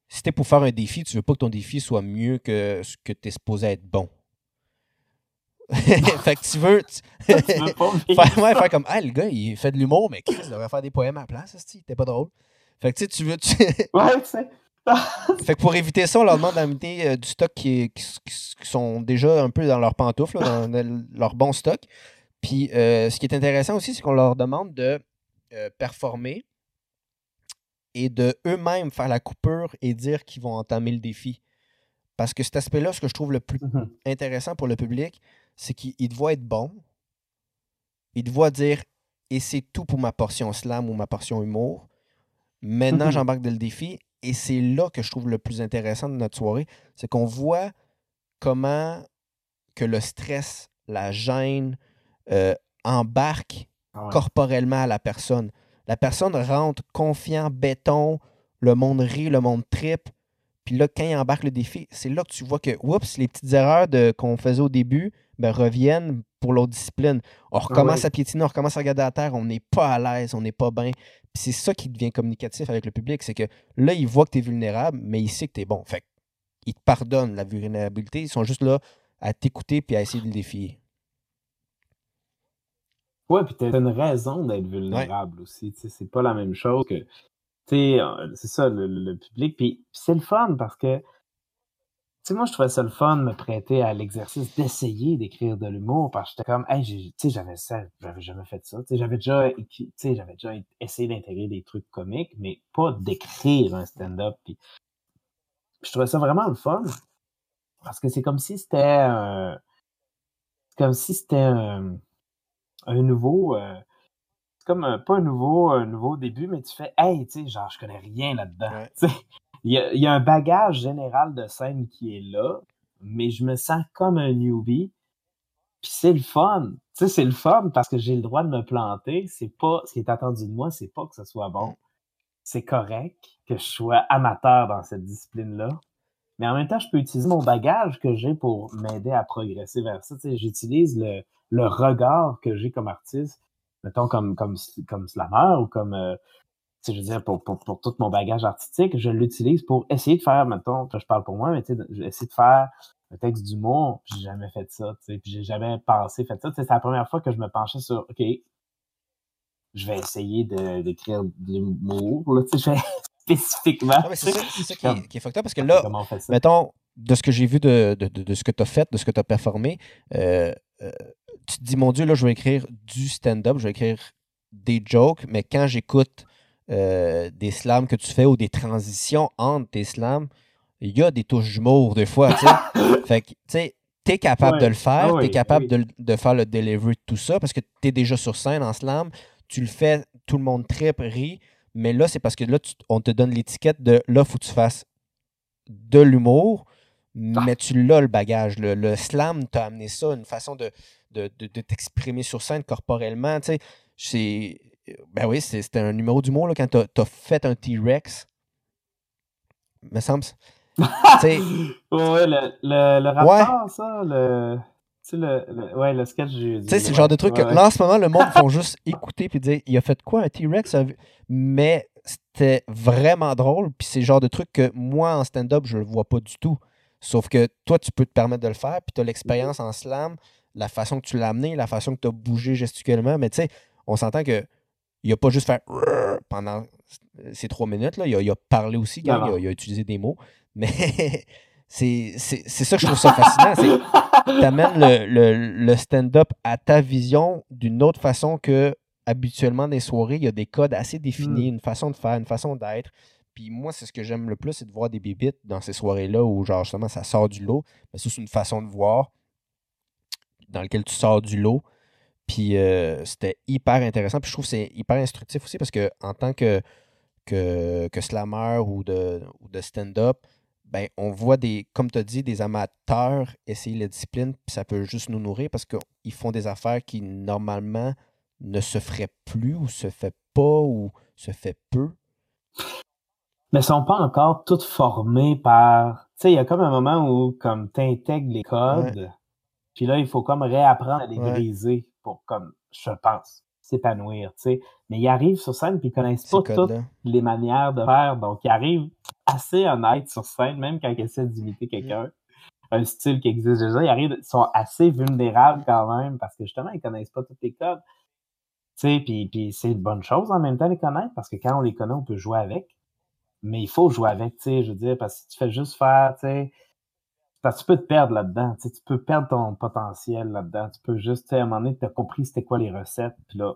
si t'es pour faire un défi, tu veux pas que ton défi soit mieux que ce que tu es supposé être bon. fait que tu veux tu- Tu veux pas vivre faire, ouais, faire comme Ah, le gars, il fait de l'humour, mais Chris il devrait faire des poèmes à la place, t'es pas drôle. Fait que tu sais, tu veux. tu- Ouais, tu sais. Fait que pour éviter ça, on leur demande d'amener euh, du stock qui, est- sont déjà un peu dans leurs pantoufles, là, dans leur bon stock. Puis euh, ce qui est intéressant aussi, c'est qu'on leur demande de euh, performer et de eux-mêmes faire la coupure et dire qu'ils vont entamer le défi. Parce que cet aspect-là, ce que je trouve le plus Mhm. intéressant pour le public, c'est qu'il voit être bon. Il te voit dire et c'est tout pour ma portion slam ou ma portion humour. Maintenant, Mhm. j'embarque dans le défi Et c'est là que je trouve le plus intéressant de notre soirée, c'est qu'on voit comment que le stress, la gêne euh, embarque Ah ouais. corporellement à la personne. La personne rentre confiant, béton, le monde rit, le monde tripe. Puis là, quand il embarque le défi, c'est là que tu vois que, oups, les petites erreurs de- qu'on faisait au début ben, reviennent pour l'autre discipline. On recommence ouais. à piétiner, on recommence à regarder à terre, on n'est pas à l'aise, on n'est pas bien. Puis c'est ça qui devient communicatif avec le public, c'est que là, il voit que tu es vulnérable, mais il sait que tu es bon. Fait il te pardonne la vulnérabilité. Ils sont juste là à t'écouter puis à essayer de le défier. Ouais, puis t'as une raison d'être vulnérable aussi. Tu sais, c'est pas la même chose que. Tu sais, euh, c'est ça, le, le public. Puis, c'est le fun parce que. Tu sais, moi, je trouvais ça le fun de me prêter à l'exercice d'essayer d'écrire de l'humour parce que j'étais comme, hey, tu sais, j'avais ça, j'avais jamais fait ça. Tu sais, j'avais déjà, écrit- tu sais, j'avais déjà essayé d'intégrer des trucs comiques, mais pas d'écrire un stand-up. Puis, je trouvais ça vraiment le fun parce que c'est comme si c'était, un- c'est comme si c'était un, un nouveau, euh, c'est comme un, pas un nouveau, un nouveau début, mais tu fais, hey, tu sais, genre, je connais rien là-dedans. Ouais. Il y, a, y a un bagage général de scène qui est là, mais je me sens comme un newbie. Puis c'est le fun. Tu sais, c'est le fun parce que j'ai le droit de me planter. C'est pas, ce qui est attendu de moi, c'est pas que ce soit bon. C'est correct que je sois amateur dans cette discipline-là. Mais en même temps, je peux utiliser mon bagage que j'ai pour m'aider à progresser vers ça. Tu sais, j'utilise le, le regard que j'ai comme artiste, mettons comme, comme, comme slammer ou comme, euh, tu sais, je veux dire, pour, pour, pour tout mon bagage artistique, je l'utilise pour essayer de faire, mettons, je parle pour moi, mais tu sais, j'ai essayé de faire un texte d'humour, puis j'ai jamais fait ça, tu sais, puis j'ai jamais pensé, fait ça. C'est la première fois que je me penchais sur, OK, je vais essayer de- d'écrire de, l'humour, là, tu sais, je vais spécifiquement. Ah, mais c'est ça, qui, est, qui est fucked up parce que là, fait ça? mettons, de ce que j'ai vu de, de, de- de ce que tu as fait, de ce que tu as performé, euh, euh, tu te dis, mon Dieu, là, je vais écrire du stand-up, je vais écrire des jokes, mais quand j'écoute euh, des slams que tu fais ou des transitions entre tes slams, il y a des touches d'humour des fois, tu sais. fait que, tu sais, t'es capable Ouais. de le faire, Ah t'es capable de, de faire le delivery de tout ça parce que t'es déjà sur scène en slam, tu le fais, tout le monde tripe, rit, mais là, c'est parce que là, tu- on te donne l'étiquette de là, faut que tu fasses de l'humour, mais tu l'as le bagage. Le, le slam t'a amené ça, une façon de, de, de- de t'exprimer sur scène corporellement. Tu sais, c'est. Ben oui, c'est- c'était un numéro d'humour là, quand t'as as fait un T-Rex. Me semble. Ouais, le, le, le rapport, ça, le. Tu sais, le, le- ouais, le sketch du. Tu sais, c'est le genre de truc que là, en ce moment, le monde font juste écouter puis dire il a fait quoi un T-Rex? Mais c'était vraiment drôle. Puis c'est le genre de truc que moi, en stand-up, je le vois pas du tout. Sauf que toi, tu peux te permettre de le faire. Puis tu as l'expérience en slam, la façon que tu l'as amené, la façon que tu as bougé gestuellement. Mais tu sais, on s'entend que il a pas juste fait pendant ces trois minutes. Là. Il, a, il a parlé aussi, il, a, il a utilisé des mots. Mais c'est ça que je trouve ça fascinant. c'est t'amènes le, le, le stand-up à ta vision d'une autre façon que habituellement dans les soirées, il y a des codes assez définis, une façon de faire, une façon d'être. Puis moi, c'est ce que j'aime le plus, c'est de voir des bébites dans ces soirées-là où genre justement ça sort du lot. Mais ça, c'est une façon de voir dans lequel tu sors du lot. Puis euh, c'était hyper intéressant. Puis je trouve que c'est hyper instructif aussi parce que en tant que, que, que slammer ou de, ou de stand-up, ben, on voit des, comme tu as dit, des amateurs essayer la discipline, puis ça peut juste nous nourrir parce qu'ils font des affaires qui normalement ne se feraient plus ou se fait pas ou se fait peu. Mais ils sont pas encore toutes formées par. Tu sais, il y a comme un moment où comme t'intègres les codes, puis là, il faut comme réapprendre à les Ouais. briser pour comme, je pense, s'épanouir, tu sais. Mais ils arrivent sur scène puis ils connaissent pas toutes les manières de faire. Donc, ils arrivent assez honnêtes sur scène, même quand ils essaient d'imiter quelqu'un. Un style qui existe déjà. Ils arrivent, ils sont assez vulnérables quand même parce que justement, ils connaissent pas tous les codes. Tu sais, puis, puis c'est une bonne chose en même temps de les connaître parce que quand on les connaît, on peut jouer avec. Mais il faut jouer avec, tu sais, je veux dire, parce que si tu fais juste faire, tu sais, parce que tu peux te perdre là-dedans, tu peux perdre ton potentiel là-dedans. Tu peux juste, tu sais, à un moment donné, tu as compris c'était quoi les recettes, puis là,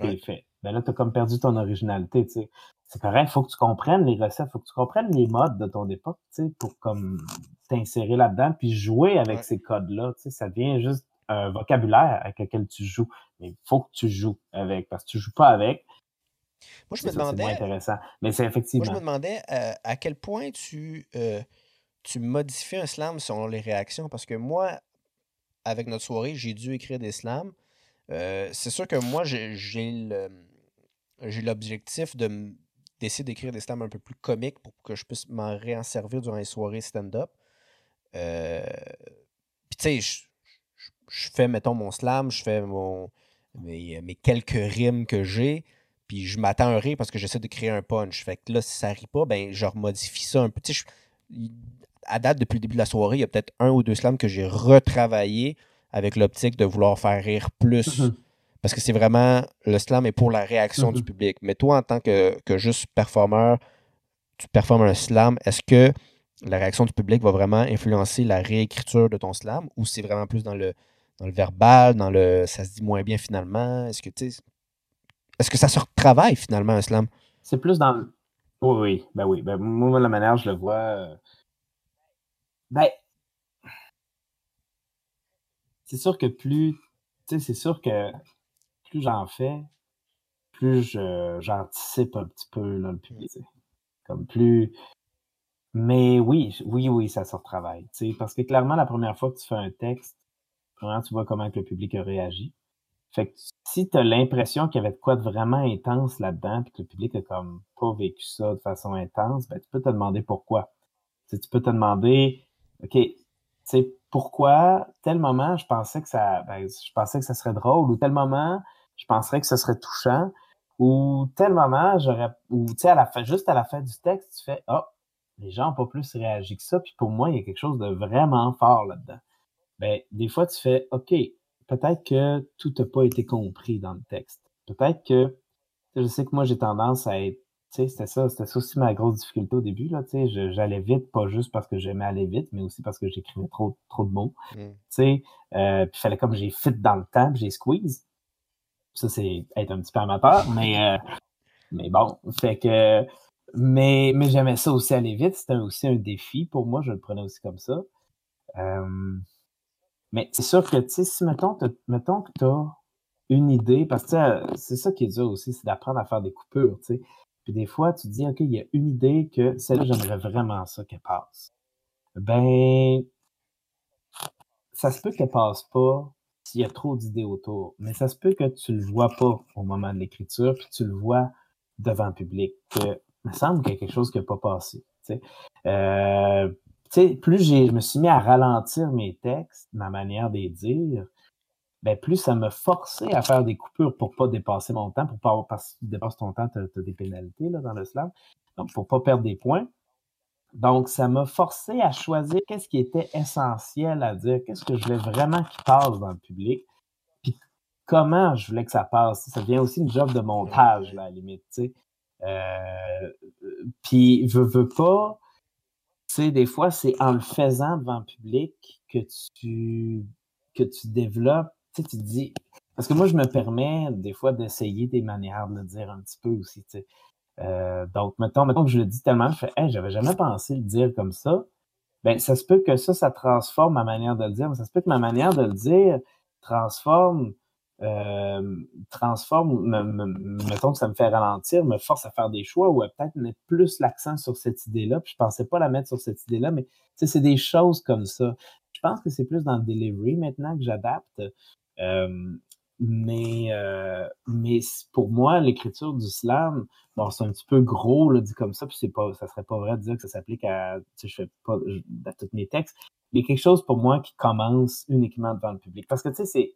Ouais. fait. Ben là, tu as comme perdu ton originalité, tu sais. C'est correct, faut que tu comprennes les recettes, faut que tu comprennes les modes de ton époque, tu sais, pour comme t'insérer là-dedans, puis jouer avec Ouais. ces codes-là, tu sais, ça devient juste un vocabulaire avec lequel tu joues. Mais il faut que tu joues avec, parce que tu joues pas avec, Moi, je me demandais. intéressant. Mais c'est effectivement. Moi, je me demandais euh, à quel point tu, euh, tu modifies un slam selon les réactions? Parce que moi, avec notre soirée, j'ai dû écrire des slams. Euh, c'est sûr que moi, j'ai l'objectif de d'essayer d'écrire des slams un peu plus comiques pour que je puisse m'en réen durant les soirées stand-up. Puis, tu sais, je, fais, mettons, mon slam, je fais mon, mes, mes quelques rimes que j'ai puis je m'attends à un rire parce que j'essaie de créer un punch. Fait que là, si ça rit pas, ben je remodifie ça un peu. À date, depuis le début de la soirée, il y a peut-être un ou deux slams que j'ai retravaillé avec l'optique de vouloir faire rire plus. Mm-hmm. Parce que c'est vraiment, le slam est pour la réaction du mm-hmm. public. Mais toi, en tant que, juste performeur, tu performes un slam, est-ce que la réaction du public va vraiment influencer la réécriture de ton slam ou c'est vraiment plus dans le, dans le verbal, dans le ça se dit moins bien finalement? Est-ce que tu est-ce que ça se retravaille finalement, un slam? C'est plus dans. Oui, oui. Ben oui. Ben, moi, la manière, je le vois. Ben. C'est sûr que plus. Tu sais, c'est sûr que plus j'en fais, plus j'anticipe un petit peu là, le public. Comme plus. Mais oui, oui, oui, ça se retravaille. Parce que clairement, la première fois que tu fais un texte, vraiment, tu vois comment que le public a réagi. Fait que si tu as l'impression qu'il y avait de quoi de vraiment intense là-dedans, puis que le public a comme pas vécu ça de façon intense, ben, tu peux te demander pourquoi. tu peux te demander, OK, tu sais, pourquoi tel moment je pensais que ça ben, je pensais que ça serait drôle, ou tel moment je penserais que ce serait touchant, ou tel moment j'aurais ou tu sais juste à la fin du texte, tu fais Oh, les gens n'ont pas plus réagi que ça, puis pour moi, il y a quelque chose de vraiment fort là-dedans. Ben, des fois, tu fais OK, peut-être que tout n'a pas été compris dans le texte. Peut-être que, je sais que moi, j'ai tendance à être, c'était ça, c'était ça aussi ma grosse difficulté au début, là, j'allais vite, pas juste parce que j'aimais aller vite, mais aussi parce que j'écrivais trop, trop de mots, sais, euh, puis il fallait comme j'ai fit dans le temps, j'ai squeeze. Ça, c'est être un petit peu amateur, mais, euh, mais bon, fait que, mais, mais j'aimais ça aussi aller vite, c'était aussi un défi pour moi, je le prenais aussi comme ça. Euh, mais c'est sûr que, tu sais, si, mettons, mettons que tu as une idée, parce que c'est ça qui est dur aussi, c'est d'apprendre à faire des coupures, tu sais. Puis des fois, tu te dis, OK, il y a une idée que celle-là, j'aimerais vraiment ça qu'elle passe. Ben, ça se peut qu'elle passe pas s'il y a trop d'idées autour, mais ça se peut que tu le vois pas au moment de l'écriture, puis tu le vois devant le public, que me semble qu'il y a quelque chose qui n'a pas passé. Tu sais. Euh, plus je me suis mis à ralentir mes textes, ma manière de les dire, ben plus ça me forçait à faire des coupures pour pas dépasser mon temps, pour pas parce que tu dépasses ton temps, tu as, des pénalités là, dans le slam, donc pour pas perdre des points. Donc, ça m'a forcé à choisir qu'est-ce qui était essentiel à dire, qu'est-ce que je voulais vraiment qu'il passe dans le public, puis comment je voulais que ça passe. Ça devient aussi une job de montage, là, à la limite, tu sais. Euh, puis, veux, pas, sais, des fois, c'est en le faisant devant le public que tu, que tu développes, tu sais, tu te dis, parce que moi, je me permets des fois d'essayer des manières de le dire un petit peu aussi, tu. Euh, donc, mettons, mettons que je le dis tellement, je fais, hey, j'avais jamais pensé le dire comme ça. Ben, ça se peut que ça, ça transforme ma manière de le dire, mais ça se peut que ma manière de le dire transforme euh, transforme, me, mettons que ça me fait ralentir, me force à faire des choix ou à peut-être mettre plus l'accent sur cette idée-là. Puis je pensais pas la mettre sur cette idée-là, mais c'est des choses comme ça. Je pense que c'est plus dans le delivery maintenant que j'adapte. Euh, mais, euh, mais pour moi, l'écriture du slam, bon, c'est un petit peu gros, là, dit comme ça, puis c'est pas, ça serait pas vrai de dire que ça s'applique à, je fais pas, à tous mes textes. Mais quelque chose pour moi qui commence uniquement devant le public. Parce que, tu sais, c'est,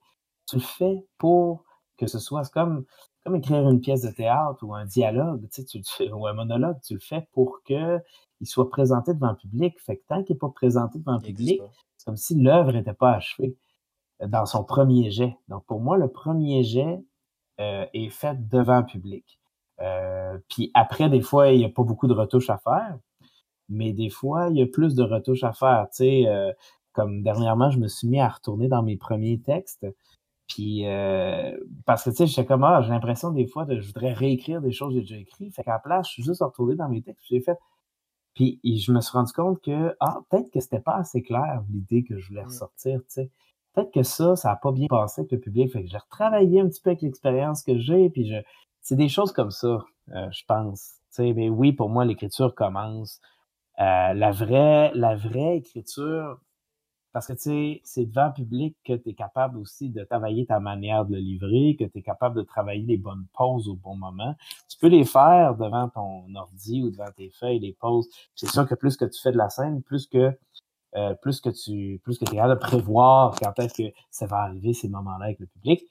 tu le fais pour que ce soit comme, comme écrire une pièce de théâtre ou un dialogue, tu sais, tu, ou un monologue, tu le fais pour qu'il soit présenté devant le public. Fait que tant qu'il n'est pas présenté devant le public, c'est comme si l'œuvre n'était pas achevée dans son premier jet. Donc, pour moi, le premier jet euh, est fait devant le public. Euh, puis après, des fois, il n'y a pas beaucoup de retouches à faire, mais des fois, il y a plus de retouches à faire. Tu sais, comme dernièrement, je me suis mis à retourner dans mes premiers textes. Puis, euh, parce que, tu sais, j'étais comme, ah, j'ai l'impression des fois de, je voudrais réécrire des choses que j'ai déjà écrites. Fait qu'à la place, je suis juste retourné dans mes textes que j'ai fait. Puis, je me suis rendu compte que, ah, peut-être que c'était pas assez clair l'idée que je voulais mmh. ressortir, tu sais. Peut-être que ça, ça n'a pas bien passé avec le public. Fait que j'ai retravaillé un petit peu avec l'expérience que j'ai, puis je, c'est des choses comme ça. je pense. mais oui, pour moi, l'écriture commence. la, vraie, la vraie écriture, parce que, tu sais, c'est devant le public que tu es capable aussi de travailler ta manière de le livrer, que tu es capable de travailler les bonnes pauses au bon moment. Tu peux les faire devant ton ordi ou devant tes feuilles, les pauses. C'est sûr que plus que tu fais de la scène, plus que euh, plus que tu plus que es capable de prévoir quand est-ce que ça va arriver ces moments-là avec le public.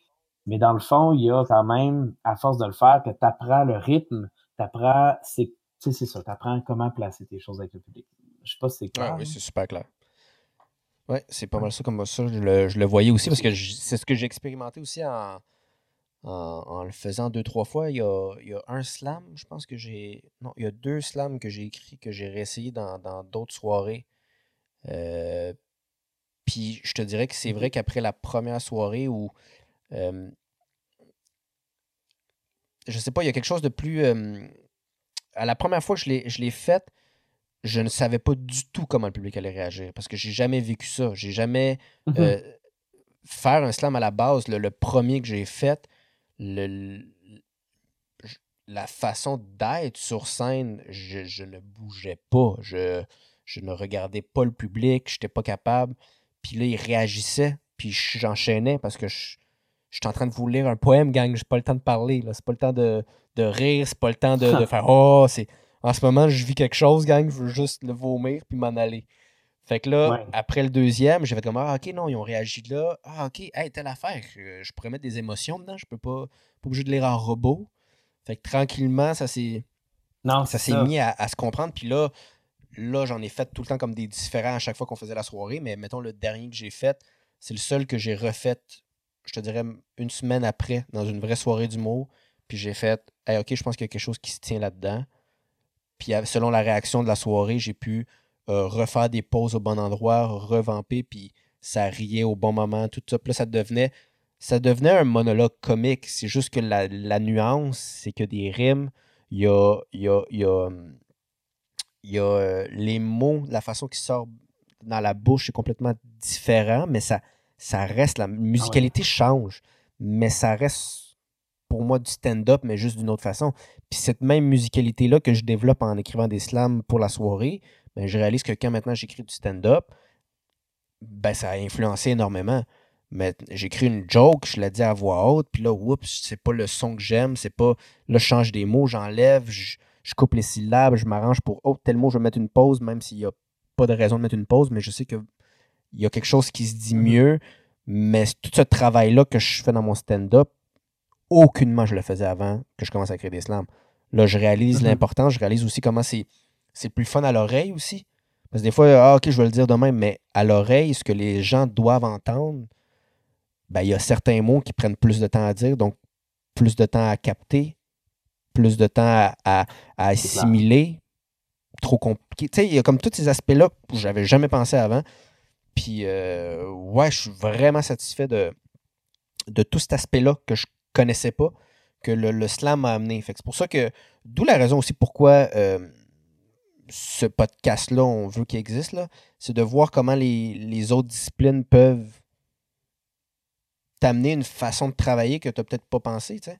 Mais dans le fond, il y a quand même, à force de le faire, que tu apprends le rythme, tu apprends, c'est c'est ça, tu apprends comment placer tes choses avec le public. Je sais pas si c'est clair. oui, c'est super clair. Oui, c'est pas mal ça comme ça. Je le, je le voyais aussi parce que c'est ce que j'ai expérimenté aussi en, en, le faisant deux, trois fois. Il y a, il y a un slam, je pense que j'ai. Non, il y a deux slams que j'ai écrits que j'ai réessayé dans d'autres soirées. Euh, puis je te dirais que c'est vrai qu'après la première soirée où. Euh, je sais pas, il y a quelque chose de plus. Euh, à la première fois que je l'ai faite, je ne savais pas du tout comment le public allait réagir parce que j'ai jamais vécu ça. J'ai jamais. Mhm. Euh, faire un slam à la base, le, premier que j'ai fait, le, la façon d'être sur scène, je, ne bougeais pas. Je, je ne regardais pas le public, je n'étais pas capable. Puis là, il réagissait, puis j'enchaînais parce que je, je suis en train de vous lire un poème, gang. J'ai pas le temps de parler. C'est pas le temps de, de rire, c'est pas le temps de, de faire Oh, c'est en ce moment, je vis quelque chose, gang, je veux juste le vomir puis m'en aller. Fait que là, après le deuxième, j'ai fait comme Ah, ok, non, ils ont réagi là. Ah, ok, hey, telle affaire. Je, pourrais mettre des émotions dedans, je peux pas, pas obligé de lire en robot. Fait que tranquillement, ça s'est. ça s'est mis à, se comprendre. Puis là, là, j'en ai fait tout le temps comme des différents à chaque fois qu'on faisait la soirée. Mais mettons, le dernier que j'ai fait, c'est le seul que j'ai refait, je te dirais, une semaine après, dans une vraie soirée d'humour. Puis j'ai fait hey, ok, je pense qu'il y a quelque chose qui se tient là-dedans. Puis selon la réaction de la soirée, j'ai pu euh, refaire des pauses au bon endroit, revamper, puis ça riait au bon moment, tout ça. Puis là, ça devenait, ça devenait un monologue comique. C'est juste que la, nuance, c'est que des rimes, il y a, y a, y a, y a euh, les mots, la façon qui sort dans la bouche est complètement différent, mais ça, ça reste, la ah musicalité change, mais ça reste pour moi du stand-up, mais juste d'une autre façon. Puis cette même musicalité-là que je développe en écrivant des slams pour la soirée, ben, je réalise que quand maintenant j'écris du stand-up, ben, ça a influencé énormément. Mais j'écris une joke, je la dis à voix haute, puis là, oups, c'est pas le son que j'aime, c'est pas. Là, je change des mots, j'enlève, je, coupe les syllabes, je m'arrange pour, oh, tel mot, je vais mettre une pause, même s'il n'y a pas de raison de mettre une pause, mais je sais qu'il y a quelque chose qui se dit mm-hmm. mieux. Mais tout ce travail-là que je fais dans mon stand-up, aucunement je le faisais avant que je commence à créer des slams. Là, je réalise mm-hmm. l'importance, je réalise aussi comment c'est, c'est plus fun à l'oreille aussi. Parce que des fois, ah, ok, je vais le dire demain, mais à l'oreille, ce que les gens doivent entendre, ben, il y a certains mots qui prennent plus de temps à dire, donc plus de temps à capter, plus de temps à, à, assimiler. Trop compliqué. Tu sais, il y a comme tous ces aspects-là que j'avais jamais pensé avant. Puis, euh, ouais, je suis vraiment satisfait de, de tout cet aspect-là que je connaissais pas, que le, slam m'a amené. c'est pour ça que, d'où la raison aussi pourquoi euh, ce podcast-là, on veut qu'il existe, là, c'est de voir comment les, autres disciplines peuvent t'amener une façon de travailler que tu n'as peut-être pas pensé, tu sais.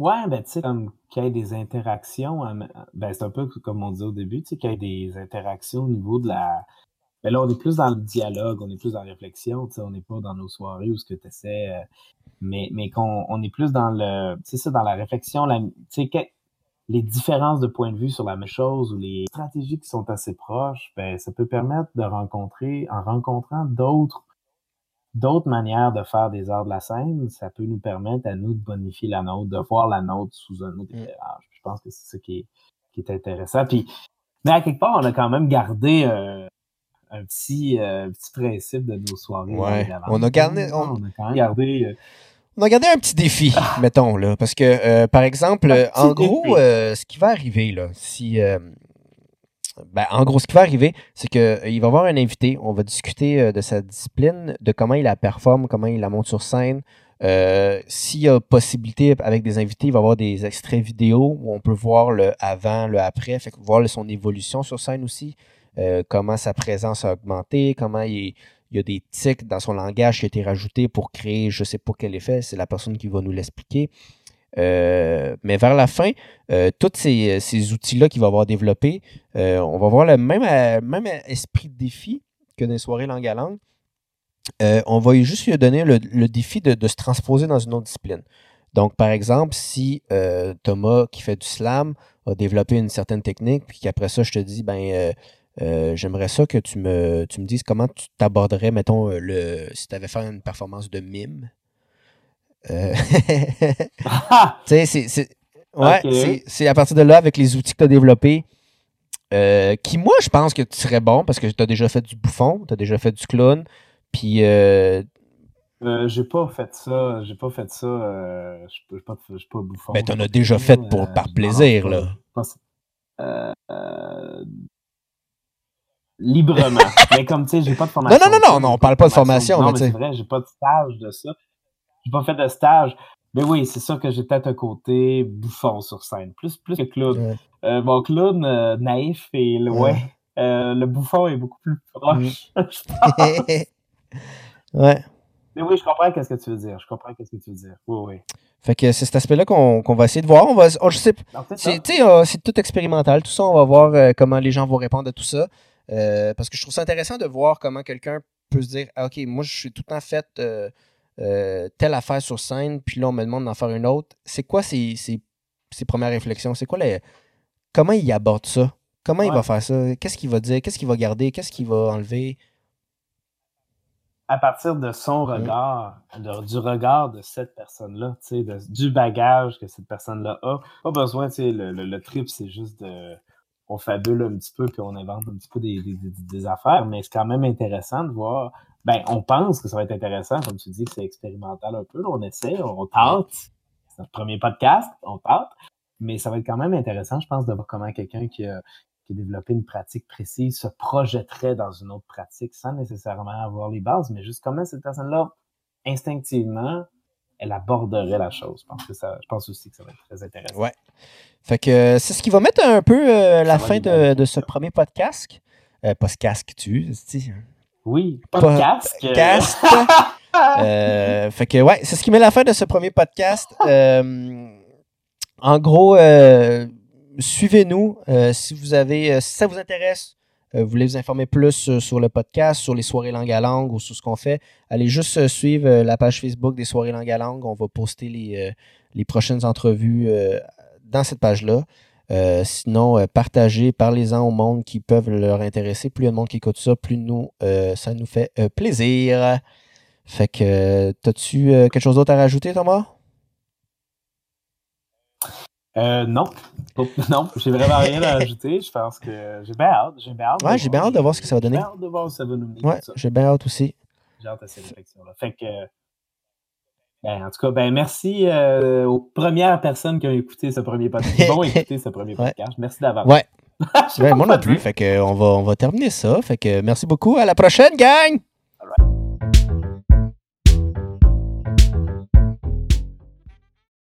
Ouais, ben tu sais, comme qu'il y ait des interactions, euh, ben c'est un peu comme on dit au début, tu sais, qu'il y ait des interactions au niveau de la, mais là, on est plus dans le dialogue, on est plus dans la réflexion, on n'est pas dans nos soirées où ce que tu essaies, euh, mais, mais qu'on on est plus dans le, c'est ça, dans la réflexion, la, les différences de point de vue sur la même chose ou les stratégies qui sont assez proches, ben, ça peut permettre de rencontrer, en rencontrant d'autres d'autres manières de faire des arts de la scène, ça peut nous permettre à nous de bonifier la nôtre, de voir la nôtre sous un autre mm. éclairage. Je pense que c'est ça qui est, qui est intéressant. Puis, mais à quelque part, on a quand même gardé euh, un petit, euh, petit principe de nos soirées. On a gardé. On... a quand même gardé. Euh, on a gardé un petit défi, mettons, là. Parce que, euh, par exemple, en gros, ce qui va arriver, là, si. Ben, en gros, ce qui va arriver, c'est qu'il va y avoir un invité. On va discuter de sa discipline, de comment il la performe, comment il la monte sur scène. S'il y a possibilité avec des invités, il va y avoir des extraits vidéo où on peut voir le avant, le après, voir son évolution sur scène aussi. Euh, comment sa présence a augmenté, comment il, y a des tics dans son langage qui ont été rajoutés pour créer je ne sais pas quel effet, c'est la personne qui va nous l'expliquer. Mais vers la fin, tous ces, outils-là qu'il va avoir développés, on va avoir le même, même esprit de défi que dans les soirées langue à langue. on va juste lui donner le, défi de, se transposer dans une autre discipline. Donc, par exemple, si Thomas, qui fait du slam, a développé une certaine technique, puis qu'après ça, je te dis, ben, euh, j'aimerais ça que tu me, tu me dises comment tu t'aborderais, mettons, euh, le, si tu avais fait une performance de mime. Euh, tu sais, c'est. Ouais, c'est à partir de là, avec les outils que tu as développés, qui, moi, je pense que tu serais bon parce que tu as déjà fait du bouffon, tu as déjà fait du clown, puis. j'ai pas fait ça, j'ai pas fait ça, je suis pas, pas, bouffon. Mais t'en as déjà fait pour, par plaisir, là. Euh, librement. mais comme tu sais, j'ai pas de formation. Non, non, non, non, non on parle pas de formation. Non, mais c'est vrai, j'ai pas de stage de ça. J'ai pas fait de stage. Mais oui, c'est sûr que j'ai peut-être un côté bouffon sur scène, plus, plus que clown. Euh, mon clown euh, naïf et loin. Euh, le bouffon est beaucoup plus proche. ouais. Mais oui, je comprends ce que tu veux dire. Je comprends ce que tu veux dire. Oui, oui. Fait que c'est cet aspect-là qu'on va essayer de voir. On va, oh, je sais, c'est tout expérimental. Tout ça, on va voir comment les gens vont répondre à tout ça. Euh, parce que je trouve ça intéressant de voir comment quelqu'un peut se dire ah, OK, moi, je suis tout le temps fait euh, telle affaire sur scène, puis là, on me demande d'en faire une autre. C'est quoi ses, premières réflexions? C'est quoi les. Comment il aborde ça? Comment il va faire ça? Qu'est-ce qu'il va dire? Qu'est-ce qu'il va garder? Qu'est-ce qu'il va enlever? À partir de son mmh. regard, du regard de cette personne-là, du bagage que cette personne-là a. Pas besoin, le, le, le trip, c'est juste de on fabule un petit peu puis on invente un petit peu des, affaires, mais c'est quand même intéressant de voir. Ben, on pense que ça va être intéressant, comme tu dis que c'est expérimental un peu. on essaie, on, tente. C'est notre premier podcast, on tente. Mais ça va être quand même intéressant, je pense, de voir comment quelqu'un qui a, développé une pratique précise se projetterait dans une autre pratique sans nécessairement avoir les bases, mais juste comment cette personne-là, instinctivement, elle aborderait la chose. Je pense, que ça, je pense aussi que ça va être très intéressant. Ouais. Fait que euh, c'est ce qui va mettre un peu euh, la fin de, ce premier podcast. Euh, podcast, tu. Oui, podcast. Podcast. fait que ouais, c'est ce qui met la fin de ce premier podcast. en gros, suivez-nous si vous avez, si ça vous intéresse. vous voulez vous informer plus sur le podcast, sur les soirées langue à langue ou sur ce qu'on fait, allez juste suivre la page Facebook des soirées langue à langue. On va poster les, les prochaines entrevues dans cette page-là. Euh, sinon, euh, partagez, parlez-en au monde qui peuvent leur intéresser. Plus il y a de monde qui écoute ça, plus nous, euh, ça nous fait plaisir. Fait que, as-tu quelque chose d'autre à rajouter, Thomas? non. Non, j'ai vraiment rien à rajouter. Je pense que j'ai bien hâte. J'ai bien hâte. Ouais, j'ai bien hâte de voir ce que ça va donner. J'ai bien hâte de voir où ça va nous mener. Ouais, j'ai bien hâte aussi. J'ai hâte à cette réflexion-là. Fait que ben, en tout cas, ben merci euh, aux premières personnes qui ont écouté ce premier podcast. Qui écouter ce premier podcast. Merci d'avoir. Ouais. moi non plus. Fait que on va, on va terminer ça. Fait que merci beaucoup. À la prochaine, gang!